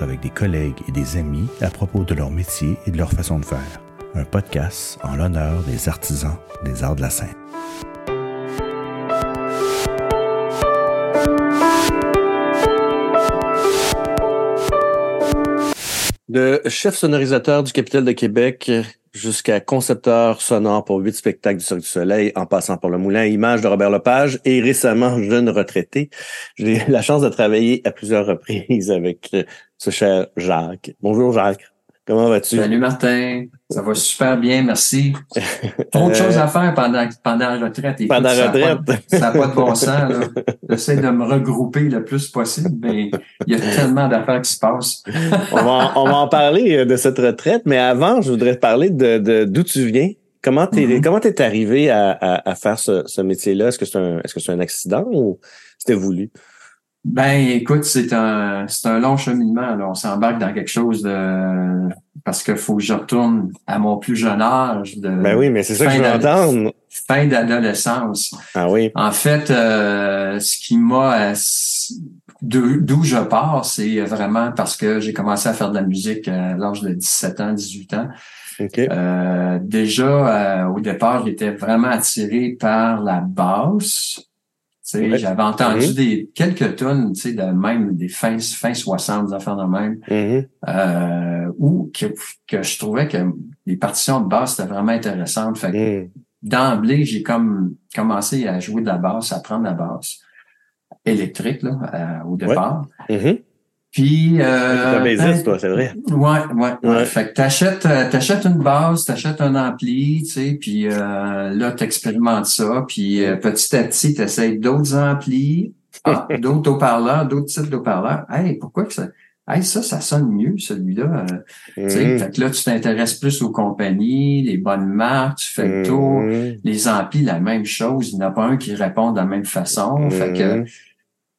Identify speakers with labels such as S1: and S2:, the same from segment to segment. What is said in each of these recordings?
S1: Avec des collègues et des amis à propos de leur métier et de leur façon de faire. Un podcast en l'honneur des artisans des arts de la scène.
S2: De chef sonorisateur du Capitole de Québec jusqu'à concepteur sonore pour huit spectacles du Soleil, en passant par le Moulin Image de Robert Lepage et récemment jeune retraité. J'ai la chance de travailler à plusieurs reprises avec ce cher Jacques. Bonjour Jacques. Comment vas-tu?
S3: Salut Martin, ça va super bien, merci. Trop de choses à faire pendant, pendant la retraite.
S2: pendant la retraite.
S3: Ça n'a pas, de bon sens. J'essaie de me regrouper le plus possible, mais il y a tellement d'affaires qui se passent.
S2: on, va, on va en parler euh, de cette retraite, mais avant, je voudrais te parler de d'où tu viens. Comment t'es mm-hmm. comment t'es arrivé à, à, à, faire ce, ce métier-là? Est-ce que c'est un est-ce que c'est un accident ou c'était voulu?
S3: Ben, écoute, c'est un, c'est un long cheminement. Là. On s'embarque dans quelque chose de parce qu'il faut que je retourne à mon plus jeune âge. De
S2: ben oui, mais c'est ça que je veux entendre.
S3: Fin d'adolescence.
S2: Ah oui.
S3: En fait, euh, ce qui m'a d'où je pars, c'est vraiment parce que j'ai commencé à faire de la musique à l'âge de 17 ans, 18 ans.
S2: Okay.
S3: Euh, déjà, euh, au départ, j'étais vraiment attiré par la basse. J'avais entendu mm-hmm. des quelques tonnes, tu sais, de même des fins, fins 60, des affaires de même,
S2: mm-hmm.
S3: euh, ou que, que je trouvais que les partitions de basse étaient vraiment intéressantes. Fait que
S2: mm.
S3: d'emblée, j'ai comme commencé à jouer de la basse, à apprendre la basse électrique là, euh, au départ.
S2: Mm-hmm.
S3: Puis euh,
S2: un toi, c'est vrai.
S3: Ouais, ouais, ouais. Fait que t'achètes, euh, t'achètes une base, t'achètes un ampli, tu sais, puis euh, là t'expérimentes ça, puis euh, petit à petit t'essayes d'autres amplis, ah, d'autres haut-parleurs, d'autres types d'haut-parleurs. Hey, pourquoi que ça, hey, ça, ça sonne mieux celui-là. Euh, tu sais,
S2: Mm.
S3: fait que là tu t'intéresses plus aux compagnies, les bonnes marques, tu fais le tour,
S2: Mhm.
S3: les amplis la même chose, il n'y en a pas un qui répond de la même façon, fait que
S2: Mhm.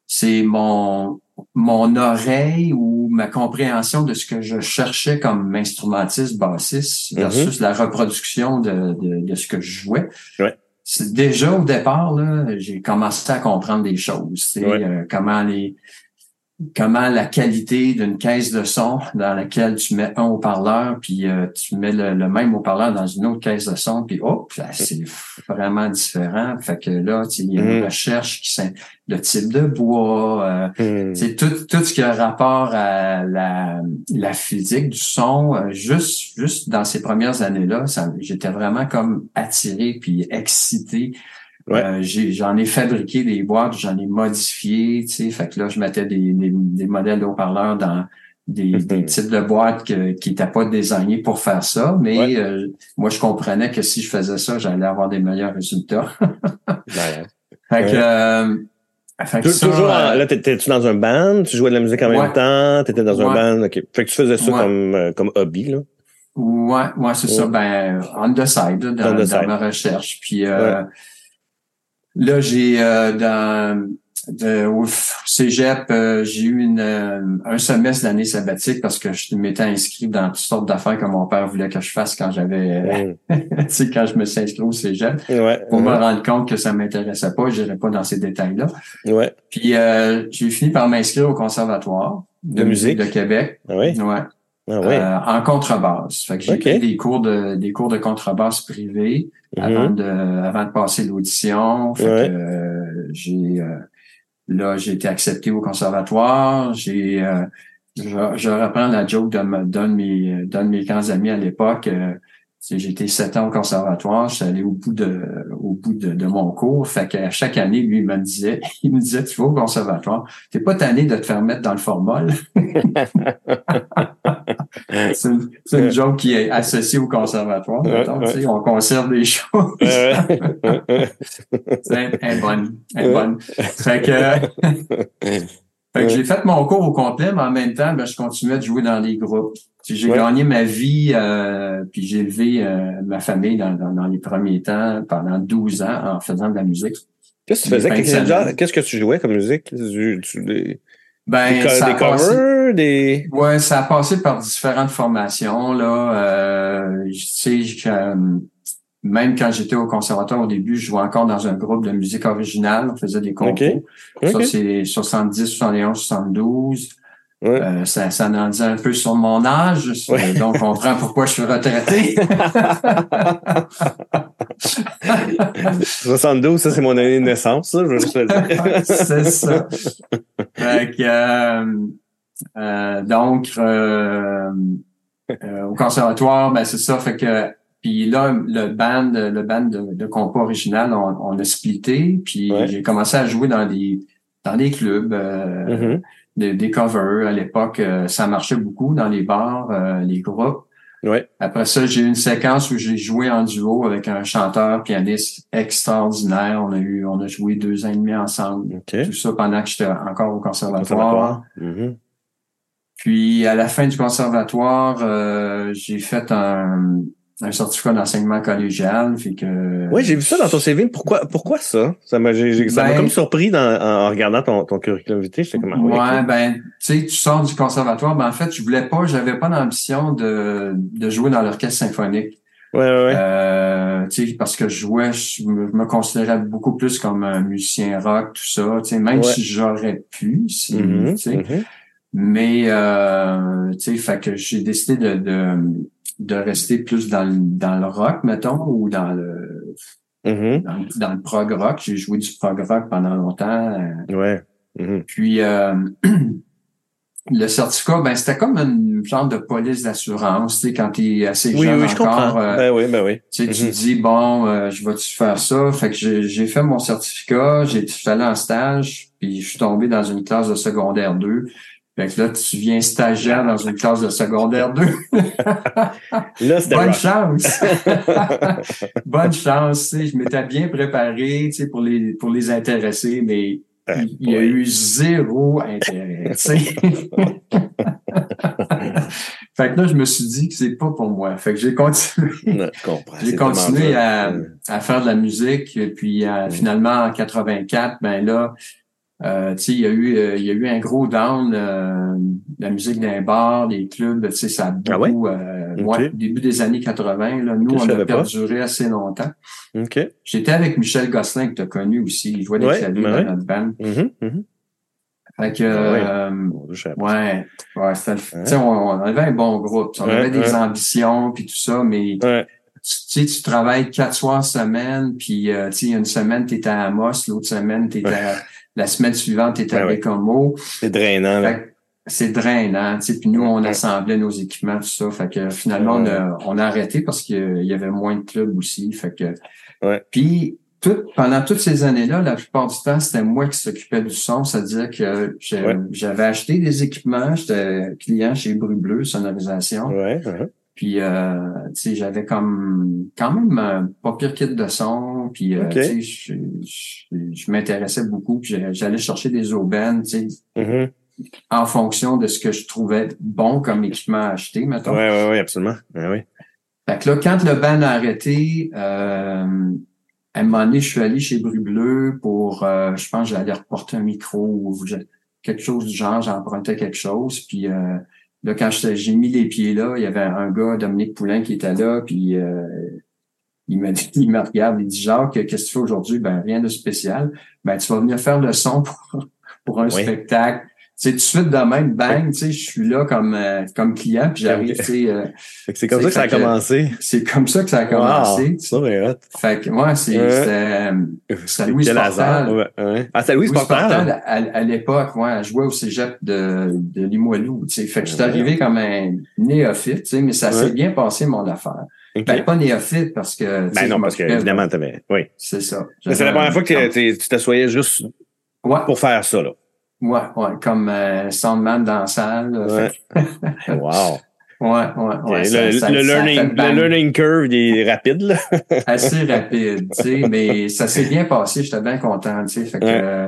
S3: c'est mon mon oreille ou ma compréhension de ce que je cherchais comme instrumentiste, bassiste versus la reproduction de, de, de ce que je jouais.
S2: Ouais.
S3: C'est déjà au départ là, j'ai commencé à comprendre des choses,
S2: Ouais.
S3: euh, comment les comment la qualité d'une caisse de son dans laquelle tu mets un haut-parleur puis euh, tu mets le, le même haut-parleur dans une autre caisse de son puis hop là, c'est vraiment différent fait que là il y a une
S2: Mhm.
S3: recherche qui s'in- le type de bois euh, c'est tout, tout ce qui a rapport à la, la physique du son, euh, juste, juste dans ces premières années-là, j'étais vraiment comme attiré puis excité.
S2: Ouais.
S3: Euh, j'en ai fabriqué des boîtes, j'en ai modifié, tu sais, fait que là, je mettais des, des, des modèles de haut-parleurs dans des,
S2: Mhm.
S3: des types de boîtes que- qui n'étaient pas désignés pour faire ça, mais
S2: Ouais.
S3: euh, moi, je comprenais que si je faisais ça, j'allais avoir des meilleurs résultats.
S2: Ben,
S3: fait que,
S2: Ouais.
S3: euh, fait que
S2: tou-
S3: ça,
S2: toujours,
S3: euh,
S2: là, t'étais-tu dans un band? Tu jouais de la musique en
S3: Ouais.
S2: même temps? T'étais dans un
S3: Ouais.
S2: band? OK. Fait que tu faisais ça
S3: Ouais.
S2: comme, euh, comme hobby, là?
S3: Ouais, ouais, c'est ça.
S2: Ouais.
S3: Ben, on the side, là, dans,
S2: On the
S3: dans
S2: side.
S3: ma recherche. Puis euh, là, j'ai euh, dans de, au Cégep, euh, j'ai eu une, euh, un semestre d'année sabbatique parce que je m'étais inscrit dans toutes sortes d'affaires que mon père voulait que je fasse quand j'avais, tu sais, quand je me suis inscrit au Cégep,
S2: Ouais.
S3: pour me rendre compte que ça m'intéressait pas. Je n'irais pas dans ces détails-là.
S2: Ouais.
S3: Puis euh, j'ai fini par m'inscrire au conservatoire de,
S2: De
S3: musique
S2: musique?
S3: de Québec.
S2: Ah ouais?
S3: Ouais.
S2: Ah ouais.
S3: Euh, en contrebasse. Fait que j'ai
S2: Ok.
S3: pris des cours de des cours de contrebasse privés avant
S2: Mhm.
S3: de avant de passer l'audition. Fait
S2: Ouais.
S3: que euh, j'ai euh, là j'ai été accepté au conservatoire. J'ai je, je reprends la joke de d'un de mes d'un de mes grands amis à l'époque. été sept ans au conservatoire, je suis allé au bout de au bout de, de mon cours. Fait qu'à chaque année, lui, il me disait, il me disait, tu vas au conservatoire, t'es pas tanné de te faire mettre dans le formol? C'est une, c'est une joke qui est associée au conservatoire. Mettons,
S2: ouais.
S3: On conserve des choses. C'est est bonne. est bonne. Fait que, fait que j'ai fait mon cours au complet, mais en même temps, ben, je continuais de jouer dans les groupes. J'ai
S2: Ouais.
S3: gagné ma vie, euh, puis j'ai élevé euh, ma famille dans, dans, dans les premiers temps pendant 12 ans en faisant de la musique.
S2: Qu'est-ce que tu faisais? Qu'est-ce que tu jouais comme musique?
S3: Ben,
S2: des,
S3: ça
S2: des
S3: a passé-?
S2: Des...
S3: Ouais, ça a passé par différentes formations là. Euh, je sais, je, euh, même quand j'étais au conservatoire au début, je jouais encore dans un groupe de musique originale. On faisait des compos. Ça, c'est 70, 71, 72. Euh, ça, ça en dit un peu sur mon âge, donc on comprend pourquoi je suis retraité.
S2: 72, ça c'est mon année de naissance, ça, je veux juste le dire.
S3: c'est ça. Fait que, euh, euh, donc, euh, au conservatoire, ben c'est ça, fait que puis là, le band, le band de, de compas original, on, on a splitté, puis j'ai commencé à jouer dans des dans des clubs. Mm-hmm des, covers. À l'époque, euh, ça marchait beaucoup dans les bars, euh, les groupes.
S2: Ouais.
S3: Après ça, j'ai eu une séquence où j'ai joué en duo avec un chanteur pianiste extraordinaire. On a eu, on a joué deux ans et demi ensemble. Tout ça pendant que j'étais encore au conservatoire. Mm-hmm. Puis à la fin du conservatoire, euh, j'ai fait un, un certificat d'enseignement collégial. Fait que,
S2: oui, j'ai vu ça dans ton CV. Pourquoi, pourquoi ça? Ça m'a, ben, comme surpris dans, en regardant ton, ton curriculum vitae. J'étais comme,
S3: ah ouais, ben, tu sais, tu sors du conservatoire. Ben, en fait, je voulais pas, j'avais pas l'ambition de, de jouer dans l'orchestre symphonique.
S2: Ouais, ouais,
S3: Euh, parce que je jouais, je me, considérais beaucoup plus comme un musicien rock, tout ça. Tu sais, même si j'aurais pu, si, tu sais. Mm-hmm. Mais, euh, tu sais, fait que j'ai décidé de, de de rester plus dans le, dans le rock, mettons, ou dans le,
S2: mm-hmm.
S3: dans, le prog rock. J'ai joué du prog rock pendant longtemps.
S2: Ouais.
S3: Mm-hmm. Puis euh, le certificat, ben c'était comme une genre de police d'assurance, tu sais, quand tu es assez jeune encore.
S2: Euh, ben oui, ben oui.
S3: Tu sais, tu mm-hmm. dis bon, euh, je vais-tu faire ça? Fait que j'ai fait mon certificat, j'ai allé en stage, puis je suis tombé dans une classe de secondaire 2. Fait que là, tu viens stagiaire dans une classe de secondaire 2. Bonne chance. Bonne chance. Je m'étais bien préparé pour les, pour les intéresser, mais euh, il y a eu zéro intérêt. fait que là, je me suis dit que c'est pas pour moi. Fait que j'ai continué. j'ai continué à, à, faire de la musique. Puis finalement, en 84, ben là, euh, il y a eu euh, il y a eu un gros down euh, la musique d'un bar, les clubs, tu sais ça a
S2: ah
S3: beaucoup euh, début des années 80 là, nous on a perduré assez longtemps. J'étais avec Michel Gosselin que tu as connu aussi, il jouait des claviers dans notre band.
S2: Mm-hmm, mm-hmm.
S3: Fait que ah ouais, ouais, ouais on, on, avait un bon groupe, on avait des ambitions puis tout ça mais tu sais, tu travailles quatre soirs semaine, puis euh, tu sais, une semaine, tu es à Amos, l'autre semaine, tu à la semaine suivante, tu es à Bécomo.
S2: C'est drainant.
S3: C'est drainant. Tu sais, puis nous, on assemblait nos équipements, tout ça. Fait que finalement, on, a, on a arrêté parce qu'il y avait moins de clubs aussi. Fait que. Puis tout, pendant toutes ces années-là, la plupart du temps, c'était moi qui s'occupais du son, c'est-à-dire que j'avais acheté des équipements, j'étais client chez Bru Bleu, sonorisation.
S2: Ouais,
S3: puis, euh, tu sais, j'avais comme quand même un pas pire kit de son. Puis, euh, tu sais, je, je, m'intéressais beaucoup. Puis, j'allais chercher des aubaines, tu sais,
S2: mm-hmm.
S3: en fonction de ce que je trouvais bon comme équipement à acheter, mettons.
S2: Oui, oui, oui, absolument. Ouais, oui.
S3: Fait que là, quand le band a arrêté, euh, à un moment donné, je suis allé chez Bru Bleu pour, euh, je pense, j'allais reporter un micro ou quelque chose du genre, j'empruntais quelque chose. Puis, euh, Là, quand j'ai mis les pieds là, il y avait un gars, Dominique Poulain, qui était là, puis euh, il m'a dit, il me regarde, il dit Jacques, qu'est-ce que tu fais aujourd'hui? Ben, rien de spécial. Ben, tu vas venir faire le son pour, pour un spectacle c'est tout de suite de même, bang, tu sais, je suis là comme euh, comme client, puis j'arrive, tu sais. Euh,
S2: c'est comme ça que ça a commencé.
S3: C'est comme ça que ça a commencé.
S2: ça, mais
S3: Fait que moi, c'est c'était c'était Louise Portal.
S2: Ah, Louise Portal.
S3: à, l'époque, moi, elle jouait au cégep de, de Limoilou, tu sais. Fait que je suis arrivé comme un néophyte, tu sais, mais ça s'est bien passé, mon affaire. Ben, pas néophyte parce que.
S2: Ben non, parce que évidemment, t'avais. Oui.
S3: C'est ça.
S2: C'est la première fois que tu t'assoyais juste pour faire ça, là.
S3: Ouais, ouais, comme euh, Soundman dans la salle.
S2: Ouais. wow.
S3: Ouais, ouais, ouais.
S2: le, learning, le learning curve il est rapide, là.
S3: Assez rapide, tu sais, mais ça s'est bien passé, j'étais bien content, tu sais. Fait que euh,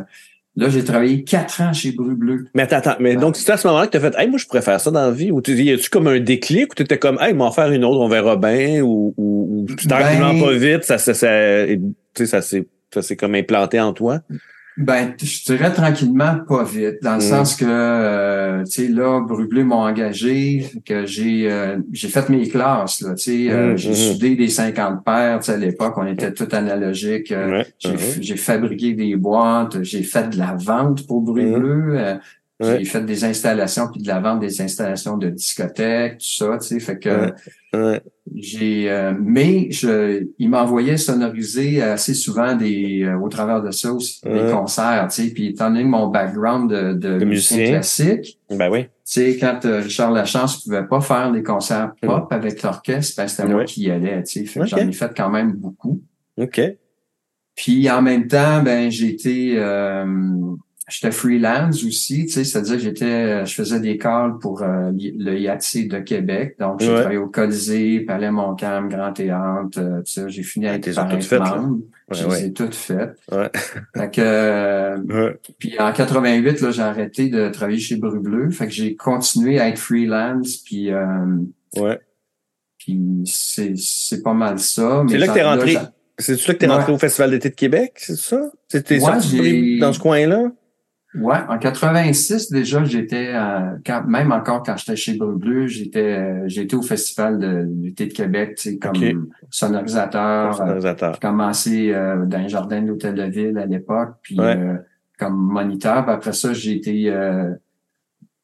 S3: là, j'ai travaillé quatre ans chez Bru Bleu.
S2: Mais attends, attends, mais donc c'est à ce moment-là que tu as fait Hey, moi je pourrais faire ça dans la vie? Ou tu y a-tu comme un déclic ou tu étais comme Hey, m'en faire une autre, on verra bien ou, ou, ou ben pas vite, ça, ça, ça, ça s'est comme implanté en toi?
S3: Ben, je dirais tranquillement, pas vite, dans le
S2: Mm.
S3: sens que, euh, tu sais, là, Brublé m'a engagé, que j'ai euh, j'ai fait mes classes, là, tu sais, euh,
S2: Mm,
S3: j'ai
S2: mm.
S3: soudé des 50 paires, tu sais, à l'époque, on était tout analogique. euh, j'ai fabriqué des boîtes, j'ai fait de la vente pour. Bleu, euh,
S2: Ouais.
S3: j'ai fait des installations, puis de la vente des installations de discothèques, tout ça, tu sais, fait que
S2: Ouais.
S3: J'ai, euh, mais je, il m'envoyait sonoriser assez souvent des, euh, au travers de ça aussi,
S2: Ouais.
S3: des concerts, tu sais. Puis étant donné mon background de, de,
S2: De
S3: musicien
S2: musicien.
S3: classique,
S2: Ben oui.
S3: tu sais, quand euh, Richard Lachance pouvait pas faire des concerts pop avec l'orchestre, ben c'était moi qui y allais, tu sais. Fait que j'en ai fait quand même beaucoup.
S2: OK.
S3: Puis en même temps, ben j'ai été euh, j'étais freelance aussi, tu sais, c'est-à-dire que j'étais je faisais des calls pour euh, le IATC de Québec. Donc j'ai
S2: Ouais.
S3: travaillé au Colisée, Palais Montcalm, Grand Théâtre, euh, tout ça, j'ai fini
S2: Ah,
S3: avec
S2: t'es
S3: par
S2: toutes
S3: être
S2: faites, là.
S3: membre.
S2: Ouais,
S3: je
S2: ouais.
S3: les ai toutes faites.
S2: Ouais.
S3: Fait que euh,
S2: Ouais.
S3: puis en 88 là, j'ai arrêté de travailler chez Bru Bleu, fait que j'ai continué à être freelance puis euh,
S2: Ouais.
S3: puis c'est c'est pas mal ça,
S2: C'est là que t'es rentré. C'est-tu là que t'es
S3: Ouais.
S2: rentré au Festival d'été de Québec, c'est ça? C'était
S3: Ouais,
S2: sorti dans ce coin-là?
S3: Ouais, en 86 déjà, j'étais euh, quand même encore quand j'étais chez Bleu Bleu, j'étais euh, j'étais au festival de l'été de Québec, tu sais comme sonorisateur. euh,
S2: Sonorisateur.
S3: J'ai commencé euh, dans les jardins de l'hôtel de ville à l'époque, puis
S2: Ouais.
S3: euh, comme moniteur. Puis après ça, j'ai été euh,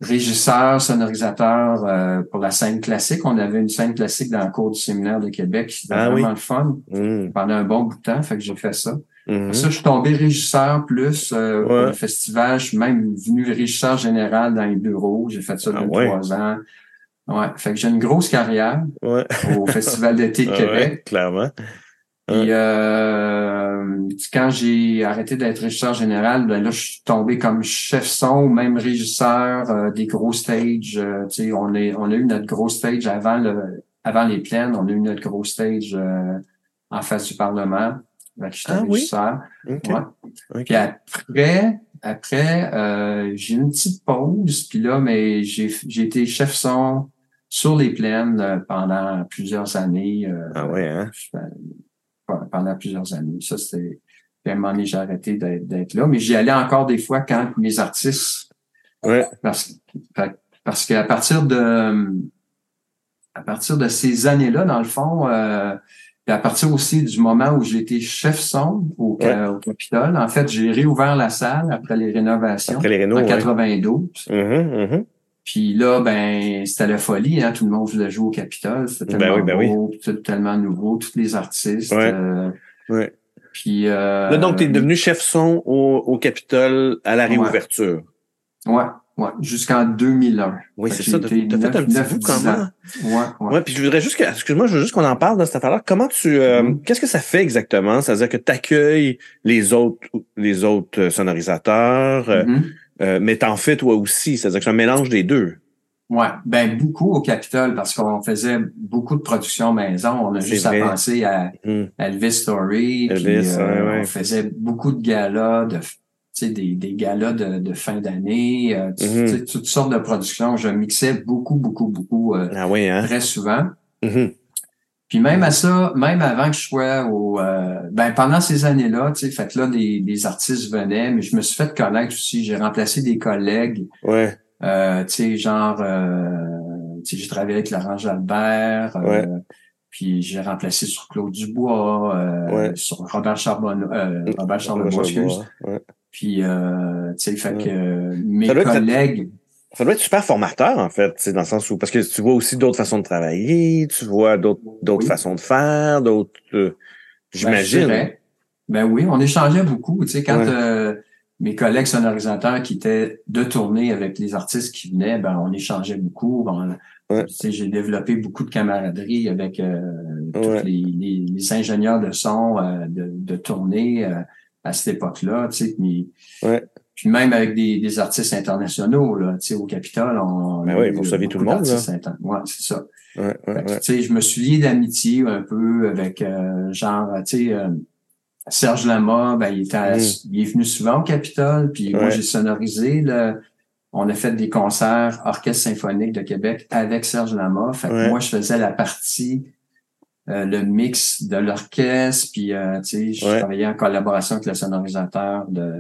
S3: régisseur, sonorisateur euh, pour la scène classique. On avait une scène classique dans la cour du séminaire de Québec. C'était
S2: Ah
S3: vraiment
S2: oui.
S3: le fun
S2: Hum,
S3: pendant un bon bout de temps, fait que j'ai fait ça.
S2: Mhm.
S3: Après ça, je suis tombé régisseur plus euh, pour
S2: Ouais.
S3: le festival. Je suis même venu régisseur général dans les bureaux. J'ai fait ça
S2: Ah
S3: depuis trois ans. Ouais, fait que j'ai une grosse carrière
S2: Ouais.
S3: au Festival d'été de
S2: Ah
S3: Québec.
S2: ouais, clairement.
S3: Puis euh, quand j'ai arrêté d'être régisseur général, ben là, je suis tombé comme chef son, ou même régisseur euh, des gros stages. euh, tu sais, on est, on a eu notre gros stage avant le, avant les plaines. On a eu notre gros stage euh, en face du Parlement.
S2: Ah oui?
S3: régisseur.
S2: OK.
S3: Ouais. Puis après, après, euh, j'ai eu une petite pause. Puis là, mais j'ai, j'ai été chef son sur les plaines euh, pendant plusieurs années. euh,
S2: Ah ouais, hein?
S3: pendant plusieurs années. Ça, c'était. Puis à un moment donné, j'ai arrêté d'être, d'être là. Mais j'y allais encore des fois quand mes artistes.
S2: Ouais.
S3: Parce, parce qu'à partir de à partir de ces années-là, dans le fond, euh, puis à partir aussi du moment où j'ai été chef son au,
S2: Ouais.
S3: au Capitole, en fait, j'ai réouvert la salle après les rénovations
S2: Après les
S3: en
S2: ouais.
S3: 92.
S2: Mhm, mhm.
S3: Puis là, ben, c'était la folie, hein. Tout le monde voulait jouer au Capitole. C'était
S2: Ben
S3: tellement
S2: oui, ben oui.
S3: beau, tout tellement nouveau, tous les artistes.
S2: Ouais.
S3: euh,
S2: Ouais.
S3: puis euh,
S2: Là, donc, t'es devenu chef son au, au Capitole à la réouverture.
S3: Ouais, ouais, jusqu'en 2001.
S2: Oui, c'est ça. T'as fait un petit
S3: neuf,
S2: bout
S3: dix
S2: comment?
S3: ans. Ouais, ouais.
S2: Ouais, puis je voudrais juste que, excuse-moi, je veux juste qu'on en parle dans cette affaire-là. Comment tu, euh,
S3: Mhm.
S2: qu'est-ce que ça fait exactement? C'est-à-dire que tu accueilles les autres, les autres euh, sonorisateurs, euh,
S3: Mhm.
S2: euh, mais t'en fais toi aussi. C'est-à-dire que c'est un mélange des deux.
S3: Ouais, ben beaucoup au Capitole parce qu'on faisait beaucoup de production maison. On a juste
S2: vrai.
S3: à penser à
S2: Mhm.
S3: Elvis Story.
S2: Elvis,
S3: puis, euh,
S2: ouais, ouais.
S3: On faisait beaucoup de galas, de, des, des galas de, de fin d'année, euh,
S2: Mhm.
S3: toutes sortes de productions. Je mixais beaucoup, beaucoup, beaucoup, euh,
S2: Ah oui, hein?
S3: très souvent.
S2: Mhm.
S3: Puis même à ça, même avant que je sois au, euh, ben pendant ces années-là, tu sais, fait que là des, des artistes venaient, mais je me suis fait connaître aussi. J'ai remplacé des collègues,
S2: Ouais.
S3: euh, tu sais, genre, euh, tu sais, j'ai travaillé avec Laurent Jalbert, euh,
S2: Ouais.
S3: puis j'ai remplacé sur Claude Dubois, euh,
S2: Ouais.
S3: sur Robert Charbonneau, euh, Robert Charlebois, excuse.
S2: Ouais.
S3: Puis, euh, tu sais, fait
S2: Ouais.
S3: que euh, mes
S2: Ça doit être-
S3: collègues,
S2: Ça doit être super formateur, en fait, dans le sens où, parce que tu vois aussi d'autres façons de travailler, tu vois d'autres, d'autres
S3: Oui.
S2: façons de faire, d'autres, euh,
S3: Ben,
S2: j'imagine.
S3: dirais. Ben, oui, on échangeait beaucoup. Tu sais, quand
S2: Ouais.
S3: euh, mes collègues sonorisateurs qui étaient de tournée avec les artistes qui venaient, ben on échangeait beaucoup.
S2: Ouais.
S3: tu sais, j'ai développé beaucoup de camaraderie avec euh, tous les, les, les ingénieurs de son euh, de, de tournée euh, à cette époque-là. Tu sais, puis,
S2: Ouais.
S3: puis même avec des, des artistes internationaux, là, tu sais, au Capitole, on, on a
S2: oui, vous saviez tout le monde, là.
S3: Ouais, c'est ça.
S2: Ouais, ouais,
S3: tu sais, je me suis lié d'amitié un peu avec euh, genre, tu sais, euh, Serge Lama, ben, il, était à-
S2: Mm.
S3: il est venu souvent au Capitole, puis moi j'ai sonorisé. le- on a fait des concerts Orchestre symphonique de Québec avec Serge Lama. Fait que
S2: Ouais.
S3: moi, je faisais la partie, euh, le mix de l'orchestre, puis euh, tu sais, je
S2: Ouais.
S3: travaillais en collaboration avec le sonorisateur de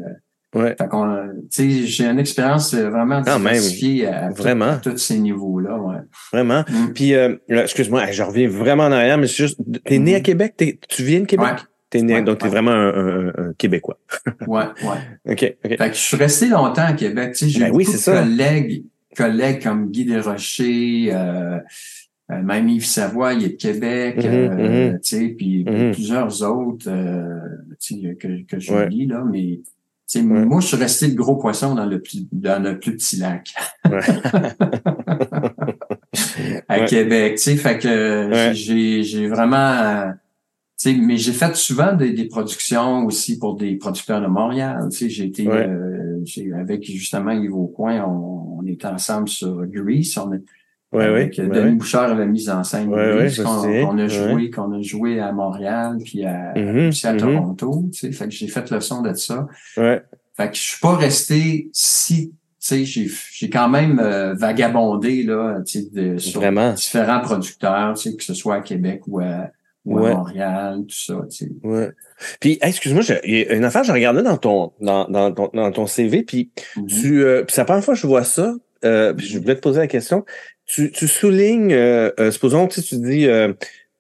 S2: Ouais.
S3: Fait qu'on, tu sais, j'ai une expérience euh, vraiment diversifiée à,
S2: Vraiment.
S3: à tous ces niveaux-là, ouais.
S2: Vraiment.
S3: Mm.
S2: Puis, euh, excuse-moi, je reviens vraiment en arrière, mais c'est juste, t'es né à
S3: Mhm.
S2: Québec? T'es- tu viens de Québec?
S3: Ouais.
S2: T'es né,
S3: Ouais,
S2: donc t'es
S3: ouais.
S2: vraiment un, un- un Québécois.
S3: Ouais, ouais.
S2: OK, OK.
S3: Fait que je suis resté longtemps à Québec. Tu sais, j'ai
S2: Ben oui,
S3: beaucoup de
S2: ça.
S3: collègues, collègues comme Guy Desrochers, euh, même Yves Savoie, il est de Québec,
S2: Mhm,
S3: euh,
S2: mhm.
S3: tu sais, puis
S2: Mhm.
S3: plusieurs autres euh, tu sais, que, que je
S2: Ouais.
S3: lis, là, mais tu sais,
S2: Ouais.
S3: moi, je suis resté le gros poisson dans le plus, dans le plus petit lac
S2: Ouais.
S3: à. Québec, tu sais, fait que
S2: Ouais.
S3: j'ai, j'ai vraiment, euh, tu sais, mais j'ai fait souvent des, des productions aussi pour des producteurs de Montréal, tu sais, j'ai été, euh, j'ai, avec justement Yves Aucoin, on, on était ensemble sur Grease, on est,
S2: Ouais,
S3: avec, euh,
S2: ouais,
S3: Denis
S2: ouais.
S3: Bouchard avait mis en scène
S2: Ouais,
S3: qu'on, a joué, qu'on a joué à Montréal, puis à, aussi à
S2: mhm.
S3: Toronto, tu sais, fait que j'ai fait le son de ça.
S2: Ouais.
S3: Fait que je suis pas resté si, tu sais, j'ai, j'ai quand même euh, vagabondé, là, tu sais, de, sur
S2: Vraiment.
S3: différents producteurs, tu sais, que ce soit à Québec ou à, ou
S2: Ouais.
S3: à Montréal, tout ça, tu sais.
S2: Ouais. Puis, hey, excuse-moi, j'ai- il y a une affaire, je regardais dans ton, dans, dans, ton, dans ton CV, puis
S3: Mhm.
S2: tu, euh, puis c'est la première fois que je vois ça, euh, puis je voulais te poser la question. Tu, tu soulignes, euh, euh, supposons, tu sais, tu dis, euh,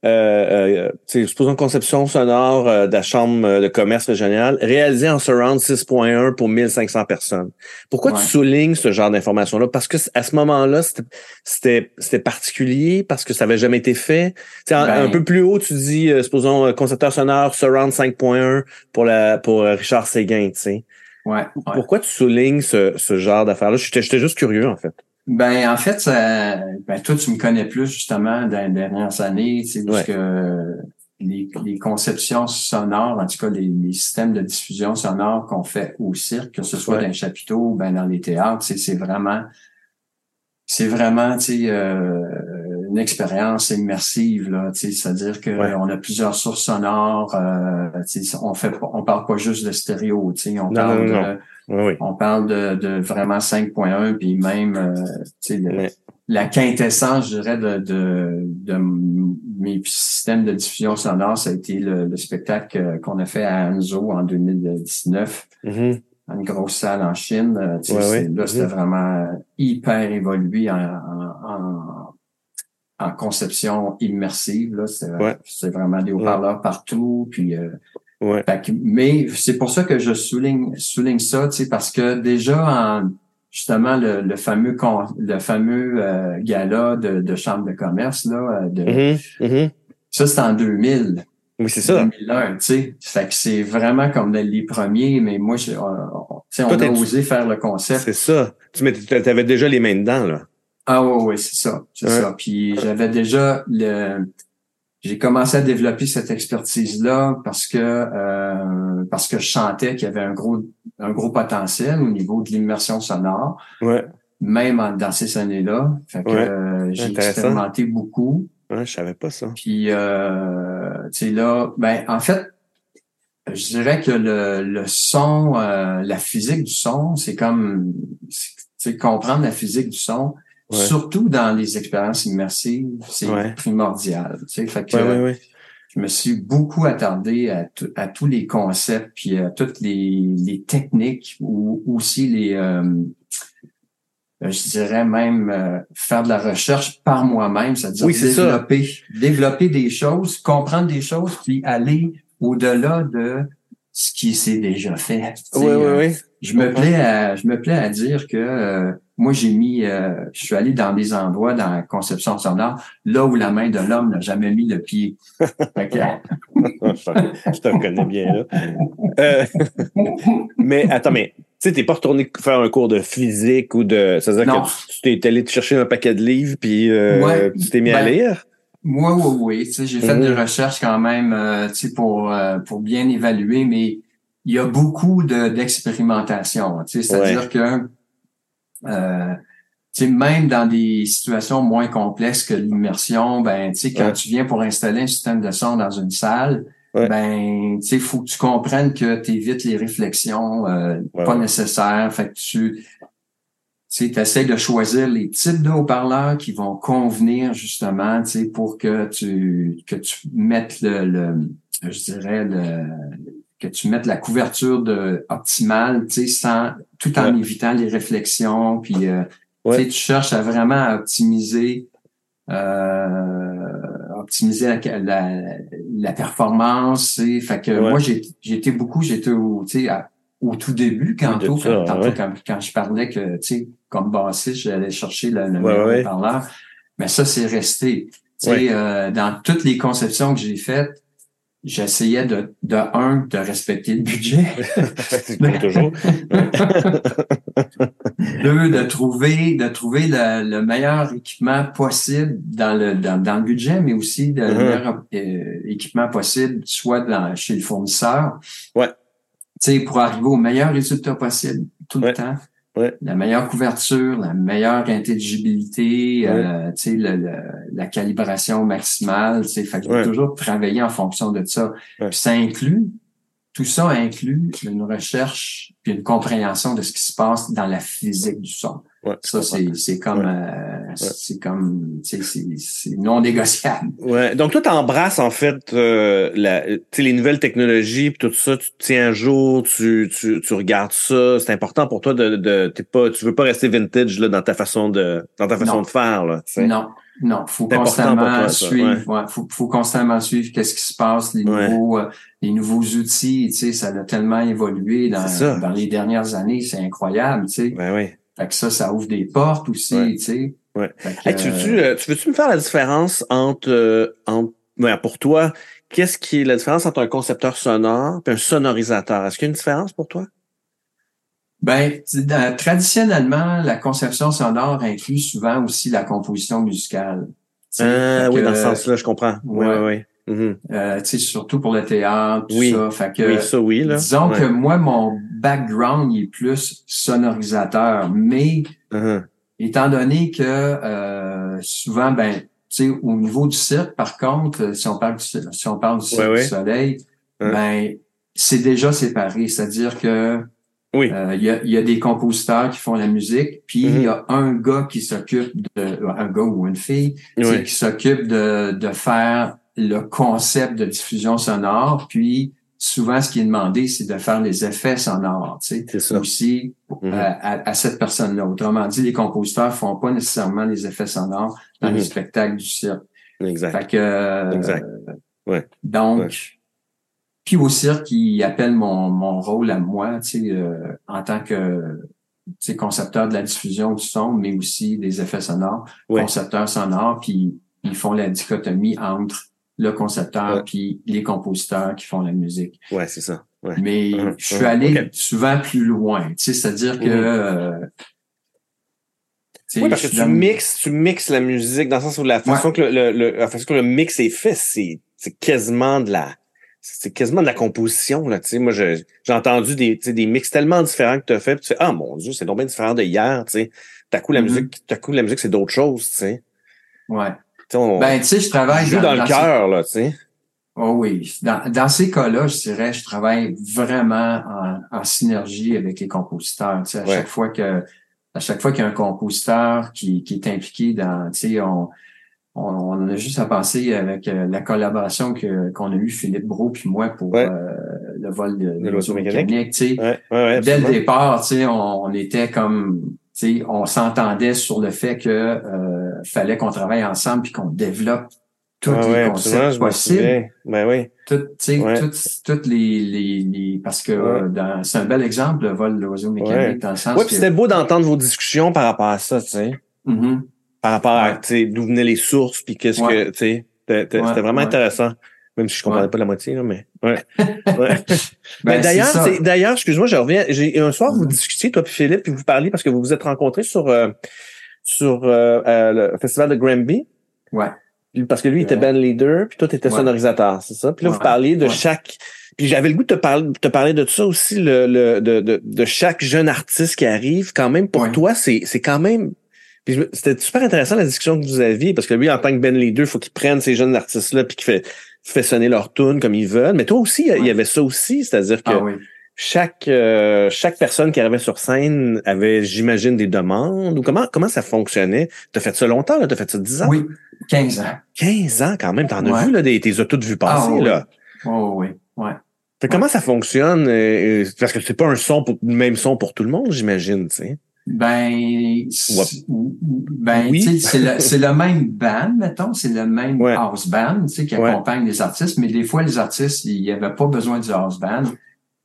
S2: euh, euh, supposons conception sonore euh, de la chambre de commerce régionale, réalisée en surround 6.1 pour 1500 personnes. Pourquoi
S3: Ouais.
S2: tu soulignes ce genre d'informations-là? Parce que à ce moment-là, c'était- particulier, parce que ça avait jamais été fait. Tu sais, un,
S3: Ben-
S2: un peu plus haut, tu dis, euh, supposons, concepteur sonore surround 5.1 pour la pour Richard Séguin, tu sais.
S3: Ouais, ouais.
S2: Pourquoi tu soulignes ce, ce genre d'affaires-là? J'étais juste curieux, en fait.
S3: Ben, en fait, ça, ben, toi, tu me connais plus, justement, dans les dernières années, tu sais,
S2: Ouais.
S3: que les, les conceptions sonores, en tout cas, les, les systèmes de diffusion sonore qu'on fait au cirque, que ce soit
S2: Ouais.
S3: dans les chapiteaux ou ben dans les théâtres, c'est c'est vraiment, c'est vraiment, tu sais, euh, une expérience immersive, là, tu sais, c'est-à-dire que
S2: Ouais.
S3: on a plusieurs sources sonores, euh, tu sais, on fait, on parle pas juste de stéréo, tu sais, on
S2: Non,
S3: parle
S2: non, non,
S3: de,
S2: Oui,
S3: on parle de, de vraiment 5.1, puis même euh, le- la quintessence, je dirais, de, de, de mes systèmes de diffusion sonore, ça a été le, le spectacle euh, qu'on a fait à Anzo en 2019,
S2: Mhm.
S3: dans une grosse salle en Chine. Euh. Là, c'était
S2: Mhm.
S3: vraiment hyper évolué en, en, en, en conception immersive. Là, c'est vraiment des haut-parleurs partout, puis euh,
S2: Ouais.
S3: fait que- mais c'est pour ça que je souligne souligne ça, tu sais, parce que déjà en justement le, le fameux con- le fameux euh, gala de, de chambre de commerce là, euh, de,
S2: Mhm. Mhm.
S3: ça c'est en 2000,
S2: Oui, c'est ça.
S3: 2001, tu sais. Fait que c'est vraiment comme les premiers, mais moi, je, on, on- tu sais, on
S2: Toi,
S3: a osé faire le concept.
S2: C'est ça. Tu avais déjà les mains dedans, là.
S3: Ah oui, oui, c'est ça, c'est ça. Puis j'avais déjà le j'ai commencé à développer cette expertise-là parce que euh, parce que je sentais qu'il y avait un gros un gros potentiel au niveau de l'immersion sonore,
S2: Ouais.
S3: même en- dans ces années-là. Fait que
S2: Ouais.
S3: euh, j'ai expérimenté beaucoup.
S2: Ouais, je savais pas ça.
S3: Puis euh, tu sais là, ben en fait, je dirais que le, le son, euh, la physique du son, c'est comme c'est- comprendre la physique du son,
S2: Ouais.
S3: surtout dans les expériences immersives, c'est
S2: Ouais.
S3: primordial. Tu sais, fait que
S2: Ouais, ouais.
S3: je me suis beaucoup attardé à, tous les concepts puis à toutes les, les techniques ou aussi les euh, je dirais même euh, faire de la recherche par moi-même, c'est-à-dire
S2: Oui, c'est ça.
S3: développer développer des choses, comprendre des choses puis aller au-delà de ce qui s'est déjà fait. Tu sais,
S2: Oui, oui,
S3: euh,
S2: oui.
S3: je me plais à je me plais à dire que euh, moi j'ai mis euh, je suis allé dans des endroits dans la conception sonore là où la main de l'homme n'a jamais mis le pied. Fait que,
S2: je te reconnais bien, là. Euh, mais attends, mais tu sais, t'es pas retourné faire un cours de physique ou de. C'est-à-dire
S3: Non.
S2: que tu t'es allé te chercher un paquet de livres puis euh,
S3: Ouais.
S2: tu t'es mis à
S3: Ben,
S2: lire?
S3: Moi, oui, oui. Tu sais, j'ai fait
S2: Mhm.
S3: des recherches quand même, euh, tu sais, pour euh, pour bien évaluer, mais il y a beaucoup de d'expérimentation. Tu sais, c'est-à-dire que euh, tu sais, même dans des situations moins complexes que l'immersion, ben, tu sais, quand
S2: Ouais.
S3: tu viens pour installer un système de son dans une salle,
S2: Ouais.
S3: ben, tu sais, faut que tu comprennes que tu évites les réflexions euh,
S2: Ouais,
S3: pas nécessaires. Fait que tu tu essaies de choisir les types de haut-parleurs qui vont convenir justement, tu sais, pour que tu que tu mettes le, le je dirais le que tu mettes la couverture de optimale, tu sais, sans tout en évitant les réflexions, puis euh, tu cherches à vraiment optimiser euh, optimiser la, la, la performance. Fait que moi, j'ai été beaucoup, j'étais au, au tout début, quand, quand, quand, je parlais que, tu sais, comme bassiste, j'allais chercher le, le par là. Mais ça, c'est resté. Tu sais, euh, dans toutes les conceptions que j'ai faites, j'essayais de, de un, de respecter le budget. toujours. Deux, de trouver, de trouver le, meilleur équipement possible dans le, dans, dans le budget, mais aussi le uh-huh. meilleur euh, équipement possible, soit dans, chez le fournisseur.
S2: Ouais.
S3: Tu sais, pour arriver au meilleur résultat possible tout le temps. La meilleure couverture, la meilleure intelligibilité, euh, la calibration maximale. Fait que toujours travailler en fonction de ça. Puis ça inclut, tout ça inclut une recherche puis une compréhension de ce qui se passe dans la physique du son. Ouais, ça, c'est comme euh, c'est comme c'est non négociable.
S2: Ouais. Donc toi, tu embrasses en fait euh, la, les nouvelles technologies puis tout ça, tu tiens un jour, tu, tu, tu regardes ça. C'est important pour toi de, de t'es pas tu veux pas rester vintage là, dans ta façon de dans ta façon de faire. Là,
S3: non. Non, faut constamment suivre. Ouais. faut, faut constamment suivre qu'est-ce qui se passe, les nouveaux, euh, les nouveaux outils. Tu sais, ça a tellement évolué dans, dans les dernières années, c'est incroyable. Tu sais.
S2: Ben oui.
S3: Fait que ça, ça ouvre des portes aussi, tu sais.
S2: Ouais. tu, veux-tu, euh, tu veux-tu me faire la différence entre, euh, entre pour toi, qu'est-ce qui est la différence entre un concepteur sonore et un sonorisateur? Est-ce qu'il y a une différence pour toi?
S3: Ben, traditionnellement, la conception sonore inclut souvent aussi la composition musicale.
S2: Ah, oui, dans ce sens-là, je comprends. Oui, oui, oui.
S3: Mm-hmm. Euh, surtout pour le théâtre, tout oui. ça. Fait que,
S2: oui, ça, oui. Là.
S3: Disons que moi, mon background il est plus sonorisateur, mais uh-huh. étant donné que euh, souvent, ben, tu sais, au niveau du cirque, par contre, si on parle du, si on parle du cirque du soleil, uh-huh. ben, c'est déjà séparé. C'est-à-dire que
S2: oui.
S3: Euh, il y, a, y, a, des compositeurs qui font la musique, puis il y a mm-hmm. un gars qui s'occupe de un gars ou une fille qui s'occupe de, de faire le concept de diffusion sonore, puis souvent ce qui est demandé, c'est de faire les effets sonores, tu sais, aussi mm-hmm. à, à, cette personne-là. Autrement dit, les compositeurs font pas nécessairement les effets sonores dans les mm-hmm. spectacles du cirque.
S2: Exact.
S3: Fait que,
S2: exact. Ouais.
S3: Donc, puis au cirque, il appelle mon, mon rôle à moi, tu sais, euh, en tant que tu concepteur de la diffusion du son, mais aussi des effets sonores, concepteur sonore, puis ils font la dichotomie entre le concepteur puis les compositeurs qui font la musique.
S2: Ouais, c'est ça.
S3: Mais uh-huh. je suis allé souvent plus loin, tu sais, c'est-à-dire que mm-hmm. euh,
S2: oui, parce que tu mixes, tu mixes la musique dans le sens où la façon que le, le, la façon que le mix est fait, c'est, c'est quasiment de la, c'est quasiment de la composition là tu sais moi j'ai entendu des des mix tellement différents que tu as fait puis tu fais ah mon dieu c'est donc bien différent de hier tu sais t'as coup la mm-hmm. musique t'as coup la musique c'est d'autres choses tu sais
S3: ouais ben tu sais je travaille
S2: dans, dans, le cœur là tu sais.
S3: Oh oui dans, dans ces cas-là je dirais je travaille vraiment en, en synergie avec les compositeurs tu sais. À chaque fois que à chaque fois qu'il y a un compositeur qui, qui est impliqué dans tu sais on on, a juste à penser avec euh, la collaboration que qu'on a eu Philippe Bro puis moi pour euh, le vol de, de l'oiseau mécanique. tu sais, dès le départ, tu sais, on, était comme, tu sais, on s'entendait sur le fait que euh, fallait qu'on travaille ensemble puis qu'on développe tous les concepts possibles.
S2: Ben oui.
S3: Tout, toutes, les, les, parce que c'est un bel exemple le vol de l'oiseau mécanique dans le sens.
S2: Oui, c'était beau d'entendre vos discussions par rapport à ça, tu sais.
S3: Mm-hmm.
S2: Par rapport à d'où venaient les sources puis qu'est-ce que tu sais c'était vraiment intéressant même si je comprenais pas la moitié là mais ouais, ouais. ben, d'ailleurs d'ailleurs excuse-moi je reviens j'ai un soir vous mm-hmm. discutiez toi puis Philippe puis vous parliez parce que vous vous êtes rencontrés sur euh, sur euh, euh, le festival de Granby.
S3: Ouais.
S2: Parce que lui il était band leader puis toi tu étais sonorisateur c'est ça? Puis là vous parliez de chaque puis j'avais le goût de te parler, te parler de ça aussi, le, le de, de, de, chaque jeune artiste qui arrive. Quand même, pour toi, c'est, c'est quand même c'était super intéressant la discussion que vous aviez, parce que lui, en tant que Ben Leader, il faut qu'il prenne ces jeunes artistes-là puis qu'il fait, fait sonner leur tune comme ils veulent. Mais toi aussi, il y avait ça aussi, c'est-à-dire que
S3: ah
S2: chaque euh, chaque personne qui arrivait sur scène avait, j'imagine, des demandes. Ou comment comment ça fonctionnait? T'as fait ça longtemps, là? T'as fait ça 10 ans?
S3: Oui, 15 ans.
S2: 15 ans quand même. T'en as vu là, des, tes as toutes vues passer, ah,
S3: là. Oh oui, ouais.
S2: comment ça fonctionne? euh, euh, Parce que c'est pas un son pour le même son pour tout le monde, j'imagine, tu sais.
S3: Ben, c'est- ben
S2: Oui.
S3: c'est le, c'est le même band, mettons, c'est le même
S2: Ouais.
S3: house band, tu sais, qui
S2: Ouais.
S3: accompagne les artistes, mais des fois, les artistes, il n'y avait pas besoin du house band.